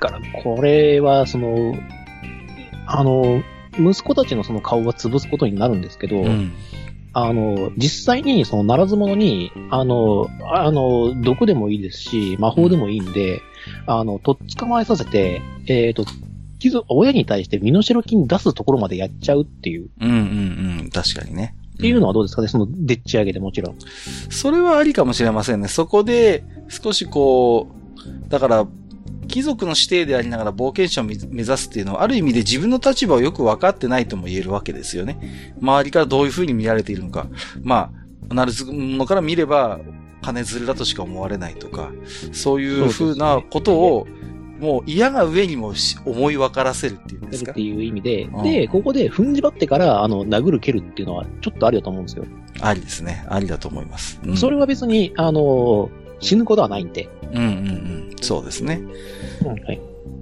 だから、これは、その、あの、息子たちのその顔は潰すことになるんですけど、あ。うん。あの、実際にそのならず者に、あの、あの、毒でもいいですし、魔法でもいいんで、あの、とっ捕まえさせて、えっ、と、傷、親に対して身代金出すところまでやっちゃうっていう、うんうんうん。確かにね。っていうのはどうですかね、その、でっち上げでもちろん。それはありかもしれませんね。そこで、少しこう、だから、貴族の指定でありながら冒険者を目指すっていうのは、ある意味で自分の立場をよく分かってないとも言えるわけですよね。周りからどういう風に見られているのか。まあ、なるずのから見れば、金づるだとしか思われないとか、そういう風なことを、もう嫌が上にも思い分からせるっていうんですか？っていう意味で、うん、で、ここで踏んじばってから、あの、殴る蹴るっていうのはちょっとありだと思うんですよ。ありですね。ありだと思います。うん、それは別に、あの、死ぬことはないんで。うんうんうん。そうですね。うん、はい。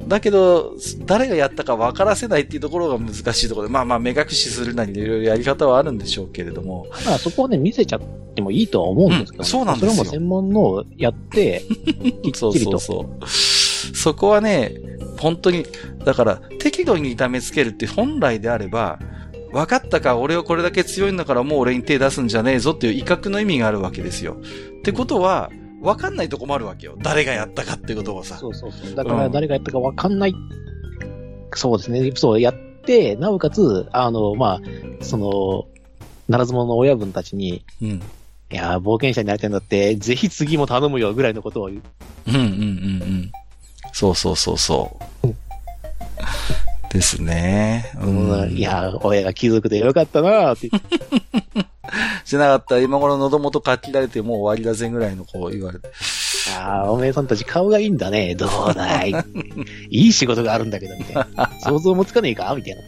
だけど、誰がやったか分からせないっていうところが難しいところで、まあまあ目隠しするなりいろいろやり方はあるんでしょうけれども。まあそこはね、見せちゃってもいいとは思うんですけど、ねうん、そうなんですよ。それも専門のをやって、きっちりと。そうそうそう。そこはね、本当に、だから適度に痛めつけるって本来であれば、分かったか、俺はこれだけ強いんだからもう俺に手出すんじゃねえぞっていう威嚇の意味があるわけですよ。ってことは、分かんないとこもあるわけよ。誰がやったかってことをさ。そうそうそう。だから誰がやったか分かんない。うん、そうですね。そう、やって、なおかつ、あの、まあ、その、ならず者の親分たちに、うん、いや冒険者になりたいんだって、ぜひ次も頼むよぐらいのことを言う。うんうんうんうん。そうそうそうそう。ですね。うん、いや、親が貴族でよかったなって。しなかったら今頃喉元かきられてもう終わりだぜぐらいのこう言われて。ああ、おめえさんたち顔がいいんだね。どうだい いい仕事があるんだけど、みたいな。想像もつかねえか？みたいな。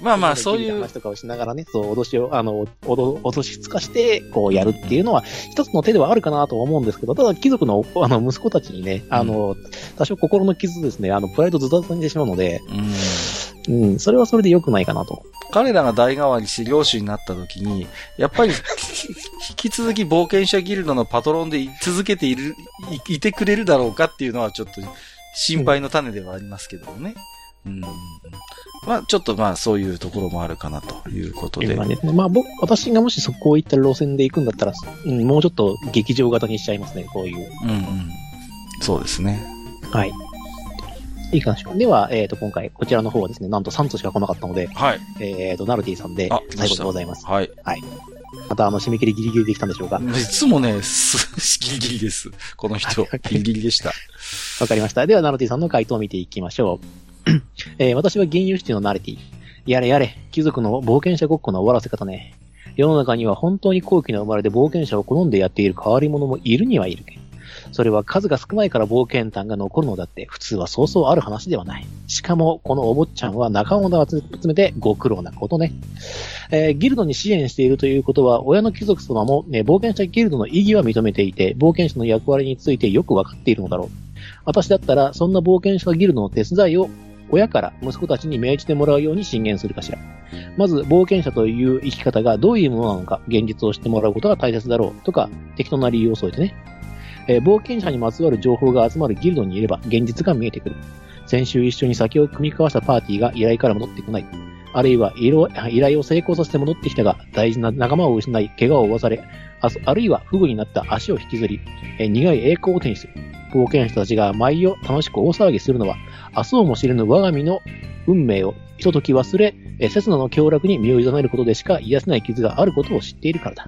まあまあ、そういう。話とかをしながらね、そう、脅しを、あの、脅しつかして、こうやるっていうのは、一つの手ではあるかなと思うんですけど、ただ、貴族の、あの、息子たちにね、あの、多少心の傷ですね、あの、プライドずたずたにしてしまうので、うん、うん、それはそれで良くないかなと。彼らが代替わりして領主になった時に、やっぱり、引き続き冒険者ギルドのパトロンで続けている、いいてくれるだろうかっていうのはちょっと心配の種ではありますけどもね。うん。まあ、ちょっとまあ、そういうところもあるかなということで。まあ、ね、まあ、僕、私がもしそこを行った路線で行くんだったら、うん、もうちょっと劇場型にしちゃいますね、こういう。うんうん。そうですね。はい。いい感じ。では、えっ、ー、と、今回、こちらの方はですね、なんと3つしか来なかったので、はい。えっ、ー、と、ナルティさんで、最後でございます。はい。はい。また、あの、締め切りギリギリできたんでしょうか？いつもね、す、ギリギリです。この人、ギリギリでした。わかりました。では、ナルティさんの回答を見ていきましょう。えー、私は原油シティのナルティ。やれやれ、貴族の冒険者ごっこの終わらせ方ね。世の中には本当に高貴な生まれで冒険者を好んでやっている変わり者もいるにはいるけそれは数が少ないから冒険譚が残るのだって普通はそうそうある話ではない。しかも、このお坊ちゃんは仲間を集めてご苦労なことね。えー、ギルドに支援しているということは、親の貴族様も、ね、冒険者ギルドの意義は認めていて、冒険者の役割についてよくわかっているのだろう。私だったら、そんな冒険者ギルドの手伝いを親から息子たちに命じてもらうように進言するかしら。まず、冒険者という生き方がどういうものなのか、現実を知ってもらうことが大切だろうとか、適当な理由を添えてね。えー、冒険者にまつわる情報が集まるギルドにいれば現実が見えてくる。先週一緒に酒を組み交わしたパーティーが依頼から戻ってこない。あるいは依頼を成功させて戻ってきたが大事な仲間を失い怪我を負わされ、あるいは不具になった足を引きずり、えー、苦い栄光を手にする。冒険者たちが毎夜楽しく大騒ぎするのは、明日をも知れぬ我が身の運命をひととき忘れ、刹那の凶楽に身を委ねることでしか癒せない傷があることを知っているからだ。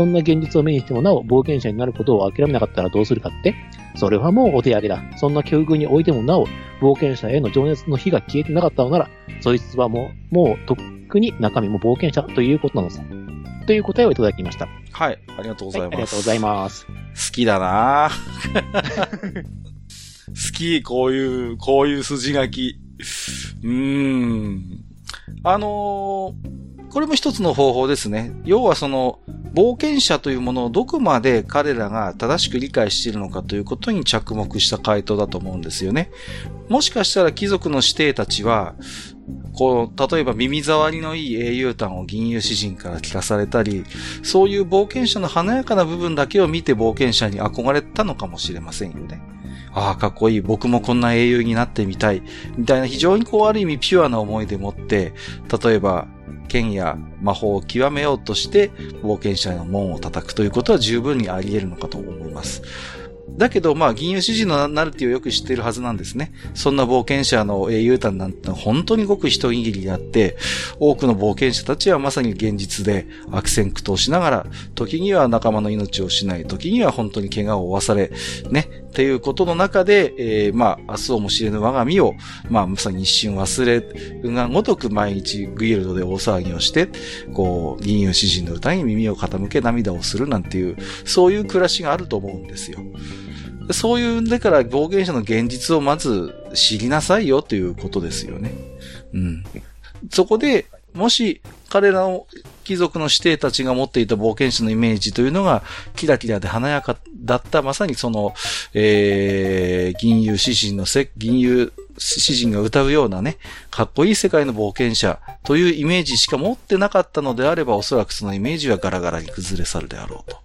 そんな現実を目にしてもなお冒険者になることを諦めなかったらどうするかって？それはもうお手上げだ。そんな境遇においてもなお、冒険者への情熱の火が消えてなかったのなら、そいつはもう、もうとっくに中身も冒険者ということなのさ。という答えをいただきました。はい。ありがとうございます。はい、ありがとうございます。好きだな 好き、こういう、こういう筋書き。うーん。あのーこれも一つの方法ですね。要はその、冒険者というものをどこまで彼らが正しく理解しているのかということに着目した回答だと思うんですよね。もしかしたら貴族の指定たちは、こう、例えば耳障りのいい英雄譚を銀融詩人から聞かされたり、そういう冒険者の華やかな部分だけを見て冒険者に憧れたのかもしれませんよね。ああ、かっこいい。僕もこんな英雄になってみたい。みたいな非常にこうある意味ピュアな思いでもって、例えば、剣や魔法を極めようとして冒険者の門を叩くということは十分にあり得るのかと思います。だけど、まあ、銀融詩人のナルティをよく知っているはずなんですね。そんな冒険者の英雄譚なんて本当にごく一握りであって、多くの冒険者たちはまさに現実で悪戦苦闘しながら、時には仲間の命を失い、時には本当に怪我を負わされ、ね、っていうことの中で、えー、まあ、明日をも知れぬ我が身を、まあ、まさに一瞬忘れるがごとく毎日グイルドで大騒ぎをして、こう、銀融詩人の歌に耳を傾け涙をするなんていう、そういう暮らしがあると思うんですよ。そういうんでから冒険者の現実をまず知りなさいよということですよね。うん。そこで、もし彼らの貴族の指定たちが持っていた冒険者のイメージというのが、キラキラで華やかだった、まさにその、えー、銀融詩人のせ、銀融詩人が歌うようなね、かっこいい世界の冒険者というイメージしか持ってなかったのであれば、おそらくそのイメージはガラガラに崩れ去るであろうと。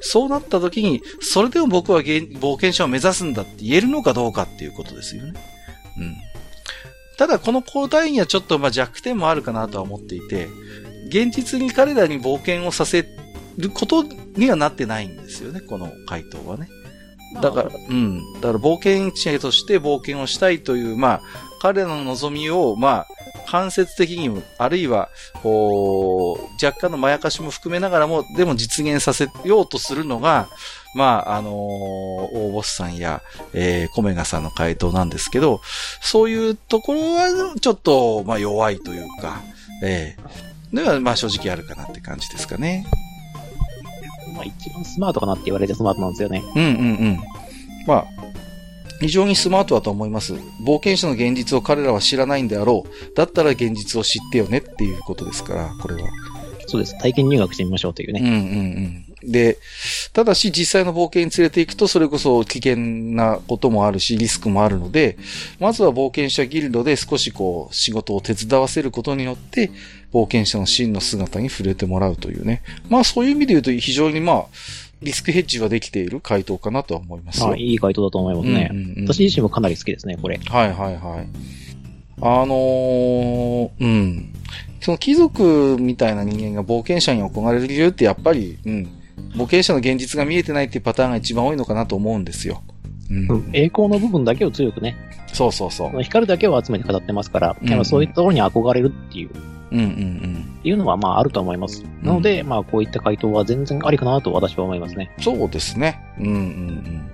そうなった時に、それでも僕は冒険者を目指すんだって言えるのかどうかっていうことですよね。うん。ただこの交代にはちょっとま弱点もあるかなとは思っていて、現実に彼らに冒険をさせることにはなってないんですよね、この回答はね。だから、うん。だから冒険者として冒険をしたいという、まあ、彼らの望みを、まあ、間接的にも、あるいは、こう、若干のまやかしも含めながらも、でも実現させようとするのが、まあ、あのー、大ボスさんや、えー、コメガさんの回答なんですけど、そういうところは、ちょっと、まあ、弱いというか、ええー、では、まあ、正直あるかなって感じですかね。まあ、一番スマートかなって言われてスマートなんですよね。うんうんうん。まあ、非常にスマートだと思います。冒険者の現実を彼らは知らないんであろう。だったら現実を知ってよねっていうことですから、これは。そうです。体験入学してみましょうというね。うんうんうん。で、ただし実際の冒険に連れて行くとそれこそ危険なこともあるし、リスクもあるので、まずは冒険者ギルドで少しこう仕事を手伝わせることによって、冒険者の真の姿に触れてもらうというね。まあそういう意味で言うと非常にまあ、リスクヘッジはできている回答かなとは思いますあいい回答だと思いますね、うんうんうん。私自身もかなり好きですね、これ。はいはいはい。あのー、うん。その貴族みたいな人間が冒険者に憧れる理由ってやっぱり、うん。冒険者の現実が見えてないっていうパターンが一番多いのかなと思うんですよ。うん。栄光の部分だけを強くね。そうそうそう。光だけを集めて語ってますから、うんうん、そういったところに憧れるっていう。うんうんうん。っていうのはまああると思います。なので、まあこういった回答は全然ありかなと私は思いますね。そうですね。うんうんうん。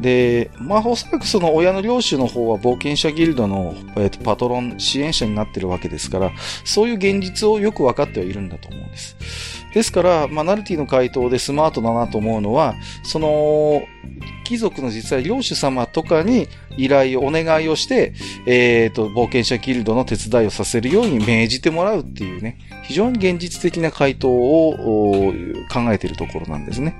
で、まあ、おそらくその親の領主の方は冒険者ギルドの、えーと、パトロン、支援者になってるわけですから、そういう現実をよく分かってはいるんだと思うんです。ですから、まあ、ナルティの回答でスマートだなと思うのは、その、貴族の実際領主様とかに依頼を、お願いをして、えっ、ー、と、冒険者ギルドの手伝いをさせるように命じてもらうっていうね、非常に現実的な回答を考えているところなんですね。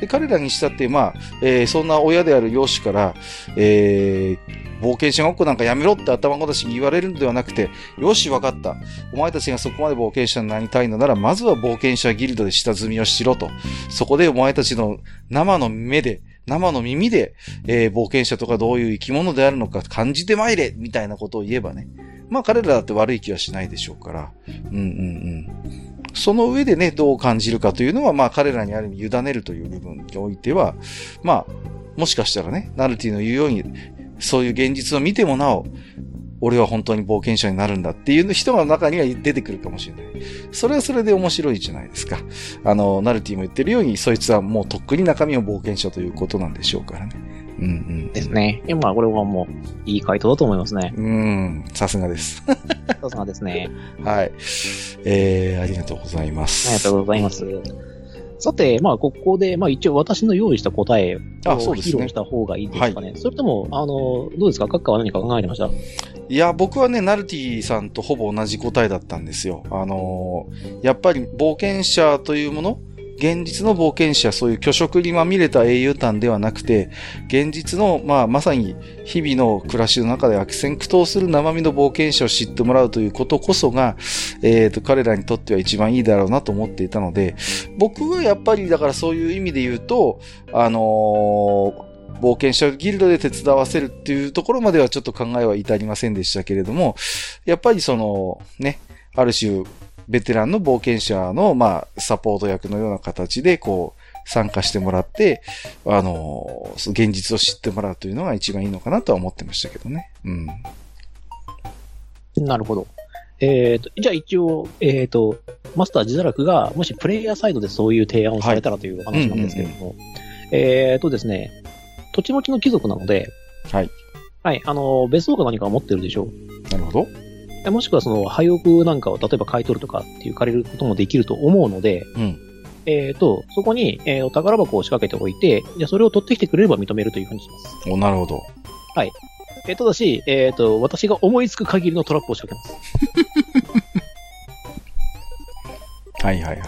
で、彼らにしたって、まあ、えー、そんな親である養子から、えー、冒険者ごっこなんかやめろって頭ごなしに言われるのではなくて、よし、わかった。お前たちがそこまで冒険者になりたいのなら、まずは冒険者ギルドで下積みをしろと。そこでお前たちの生の目で、生の耳で、えー、冒険者とかどういう生き物であるのか感じてまいれみたいなことを言えばね。まあ彼らだって悪い気はしないでしょうから。うんうんうん。その上でね、どう感じるかというのは、まあ彼らにある意味委ねるという部分においては、まあ、もしかしたらね、ナルティの言うように、そういう現実を見てもなお、俺は本当に冒険者になるんだっていう人が中には出てくるかもしれない。それはそれで面白いじゃないですか。あの、ナルティも言ってるように、そいつはもうとっくに中身を冒険者ということなんでしょうからね。うんうん。ですね。いや、まあ、これはもう、いい回答だと思いますね。うん、さすがです。さすがですね。はい。えー、ありがとうございます。ありがとうございます。さて、まあ、ここで、まあ、一応私の用意した答えを披露した方がいいですかね。そ、ねはい、それとも、あの、どうですか？閣下は何か考えてました？いや、僕はね、ナルティさんとほぼ同じ答えだったんですよ。あのやっぱり冒険者というもの現実の冒険者、そういう虚飾にまみれた英雄譚ではなくて、現実の、まあ、まさに日々の暮らしの中で悪戦苦闘する生身の冒険者を知ってもらうということこそが、えっ、ー、と、彼らにとっては一番いいだろうなと思っていたので、僕はやっぱりだからそういう意味で言うと、あのー冒険者ギルドで手伝わせるっていうところまではちょっと考えは至りませんでしたけれども、やっぱりその、ね、ある種、ベテランの冒険者の、まあ、サポート役のような形で、こう、参加してもらって、あの、現実を知ってもらうというのが一番いいのかなとは思ってましたけどね。うん。なるほど。えっ、ー、と、じゃあ一応、えっ、ー、と、マスター自堕落が、もしプレイヤーサイドでそういう提案をされたらという話なんですけれども、えっ、とですね、土地持ちの貴族なので、はい。はい、あの、別荘か何かを持ってるでしょう。なるほど。でもしくはその、廃屋なんかを例えば買い取るとかっていう借りることもできると思うので、うん。えっ、と、そこに、えーお宝箱を仕掛けておいて、じゃあそれを取ってきてくれれば認めるというふうにします。お、なるほど。えーただし、えっ、と、私が思いつく限りのトラップを仕掛けます。はいはいはいは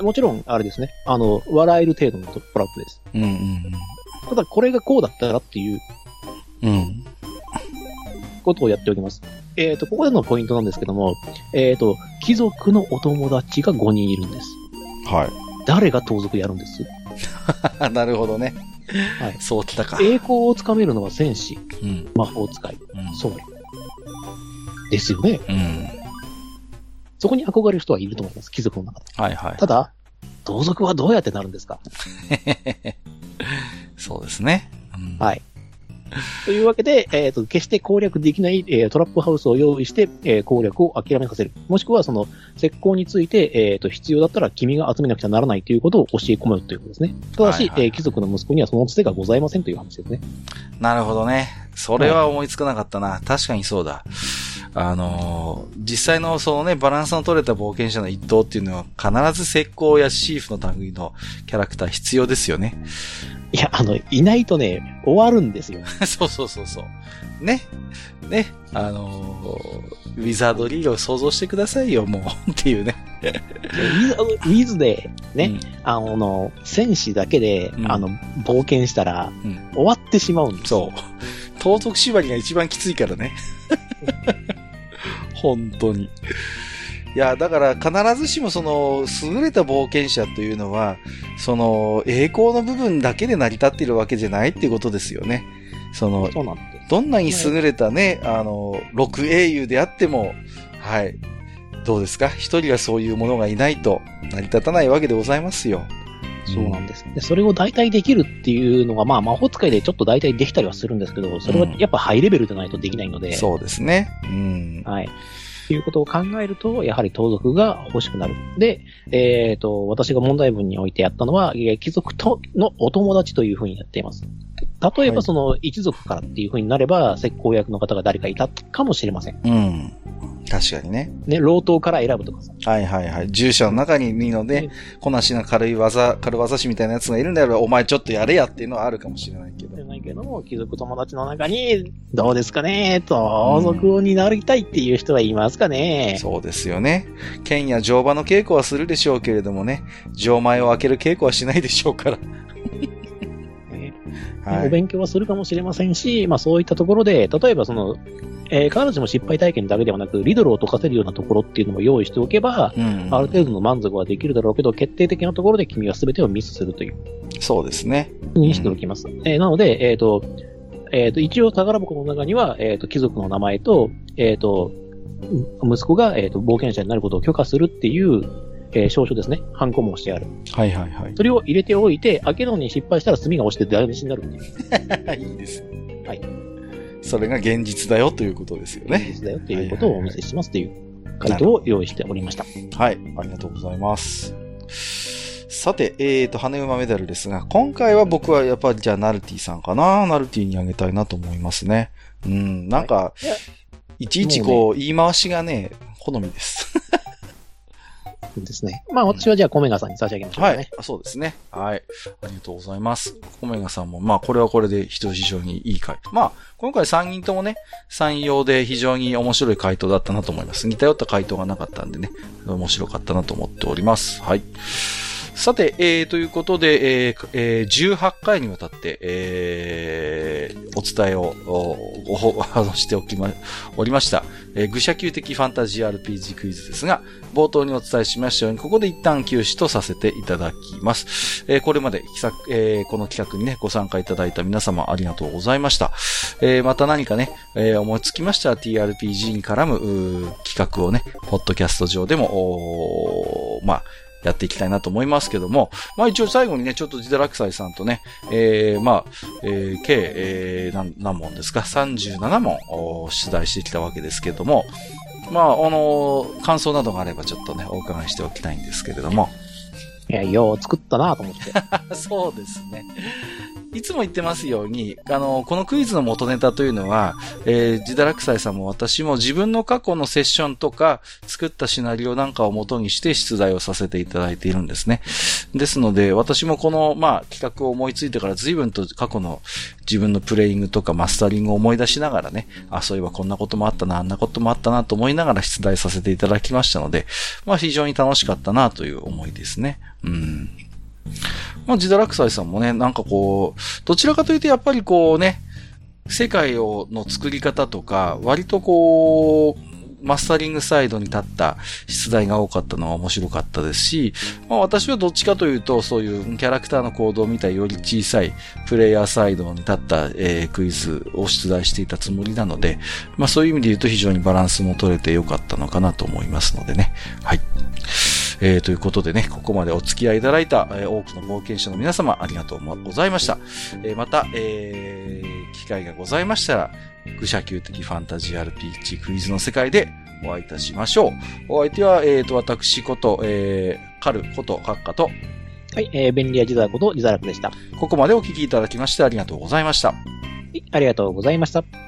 い。もちろん、あれですね。あの、笑える程度のトラップです。うんうんただ、これがこうだったらっていううん。うん。ことをやっておきます。えっ、と、ここでのポイントなんですけども、えっ、と、貴族のお友達が5人いるんです。はい。誰が盗賊やるんです？なるほどね。はいそうきたか。栄光をつかめるのは戦士、うん。魔法使い、うん。僧侶。ですよね。うん。そこに憧れる人はいると思います。貴族の中で。はいはい。ただ、盗賊はどうやってなるんですか？そうですね。うんはい。というわけで、えっ、と、決して攻略できない、えートラップハウスを用意して、えー攻略を諦めさせる。もしくは、その、石膏について、えっ、と、必要だったら君が集めなくちゃならないということを教え込むということですね。ただし、はいはいえー貴族の息子にはそのつてがございませんという話ですね。なるほどね。それは思いつかなかったな。確かにそうだ。あのー実際のそのね、バランスの取れた冒険者の一頭っていうのは必ず石膏やシーフの類のキャラクター必要ですよね。いや、あの、いないとね、終わるんですよ。そうそうそうそう。ね。ね。あのーウィザードリーグを想像してくださいよ、もう。っていうね。ウィズ、ウィズで、ね、うんあの、戦士だけで、うんあの、冒険したら、うん終わってしまうんですよ。そう。盗賊縛りが一番きついからね。本当に。いや、だから必ずしもその、優れた冒険者というのは、その、栄光の部分だけで成り立っているわけじゃないっていうことですよね。その、そ。どんなに優れたね、あの、六英雄であっても、はい。どうですか？一人はそういうものがいないと成り立たないわけでございますよ。そうなんです。で、それを代替できるっていうのが、まあ、魔法使いでちょっと代替できたりはするんですけど、それはやっぱハイレベルでないとできないので、そうですね。うん。はい。ということを考えると、やはり盗賊が欲しくなる。で、えっ、と、私が問題文においてやったのは、貴族とのお友達というふうにやっています。例えば、はいその、一族からっていうふうになれば、石膏役の方が誰かいたかもしれません。うん。確かにね。ね、老頭から選ぶとかさ。はいはいはい。従者の中にいいのでね、こなしな軽い技、軽技師みたいなやつがいるんであれば、お前ちょっとやれやっていうのはあるかもしれないけどないけども、貴族友達の中に、どうですかね、盗賊になりたいっていう人はいますかね。そうですよね。剣や乗馬の稽古はするでしょうけれどもね、錠前を開ける稽古はしないでしょうから。ねはい。お勉強はするかもしれませんし、まあそういったところで、例えばその、えー必ずしも失敗体験だけではなく、リドルを解かせるようなところっていうのも用意しておけば、うん。ある程度の満足はできるだろうけど、決定的なところで君は全てをミスするというそうですね。にしておきます。えーなので、えっ、と、えっ、と、一応宝箱の中には、えっ、と、貴族の名前と、えっ、と、うん息子が、えっ、と、冒険者になることを許可するっていう、えー証書ですね。ハンコもしてある。はいはいはい。それを入れておいて、開けるのに失敗したら炭が落ちて台無しになるっていう。いいです。はい。それが現実だよということですよね。現実だよっていうことをお見せしますという回答を用意しておりました。はい。ありがとうございます。さて、えーと、羽馬メダルですが、今回は僕はやっぱりじゃあナルティさんかな。ナルティにあげたいなと思いますね。うん、なんか、いやいちいちこう、言い回しがね、好みです。ですね。まあ私はじゃあコメガさんに差し上げましょうかね。はい。そうですね。はい。ありがとうございます。コメガさんも、まあ、これはこれで人非常にいい回。まあ、今回3人ともね、3用で非常に面白い回答だったなと思います。似たよった回答がなかったんでね、面白かったなと思っております。はい。さて、えー、ということで、えーえー18回にわたって、えーお伝えを、おお あのしておきま、おりました。えー愚者級的ファンタジー RPG クイズですが、冒頭にお伝えしましたように、ここで一旦休止とさせていただきます。えーこれまで、えーこの企画にね、ご参加いただいた皆様ありがとうございました。えーまた何かね、えー思いつきましたら TRPG に絡む企画をね、ポッドキャスト上でも、おまあ、やっていきたいなと思いますけども、まあ一応最後にね、ちょっと自堕落斎さんとね、えー、まあ、えー、計、えー、何、何問ですか ?37 問、お出題してきたわけですけども、まあ、あのー感想などがあればちょっとね、お伺いしておきたいんですけれども。いや、よう作ったなと思って。そうですね。いつも言ってますように、あの、このクイズの元ネタというのは、えー、ジダラクサイさんも私も自分の過去のセッションとか、作ったシナリオなんかを元にして出題をさせていただいているんですね。ですので、私もこの、まあ、企画を思いついてから随分と過去の自分のプレイングとかマスタリングを思い出しながらね、あ、そういえばこんなこともあったな、あんなこともあったなと思いながら出題させていただきましたので、まあ非常に楽しかったなという思いですね。うん。まあ、ジダラクサイさんもね、なんかこう、どちらかというとやっぱりこうね、世界を、の作り方とか、割とこう、マスタリングサイドに立った出題が多かったのは面白かったですし、まあ私はどっちかというと、そういうキャラクターの行動を見たより小さいプレイヤーサイドに立った、えー、クイズを出題していたつもりなので、まあそういう意味で言うと非常にバランスも取れてよかったのかなと思いますのでね。はい。えー、ということでね、ここまでお付き合いいただいた、えー、多くの冒険者の皆様ありがとうございました。えー、また、えー、機会がございましたら、愚者級的ファンタジー RPG クイズの世界でお会いいたしましょう。お相手は、えっ、ー、と、私こと、えー、カルことカッカと、はい、えー、便利屋ジザラことジザラクでした。ここまでお聞きいただきましてありがとうございました。はい、ありがとうございました。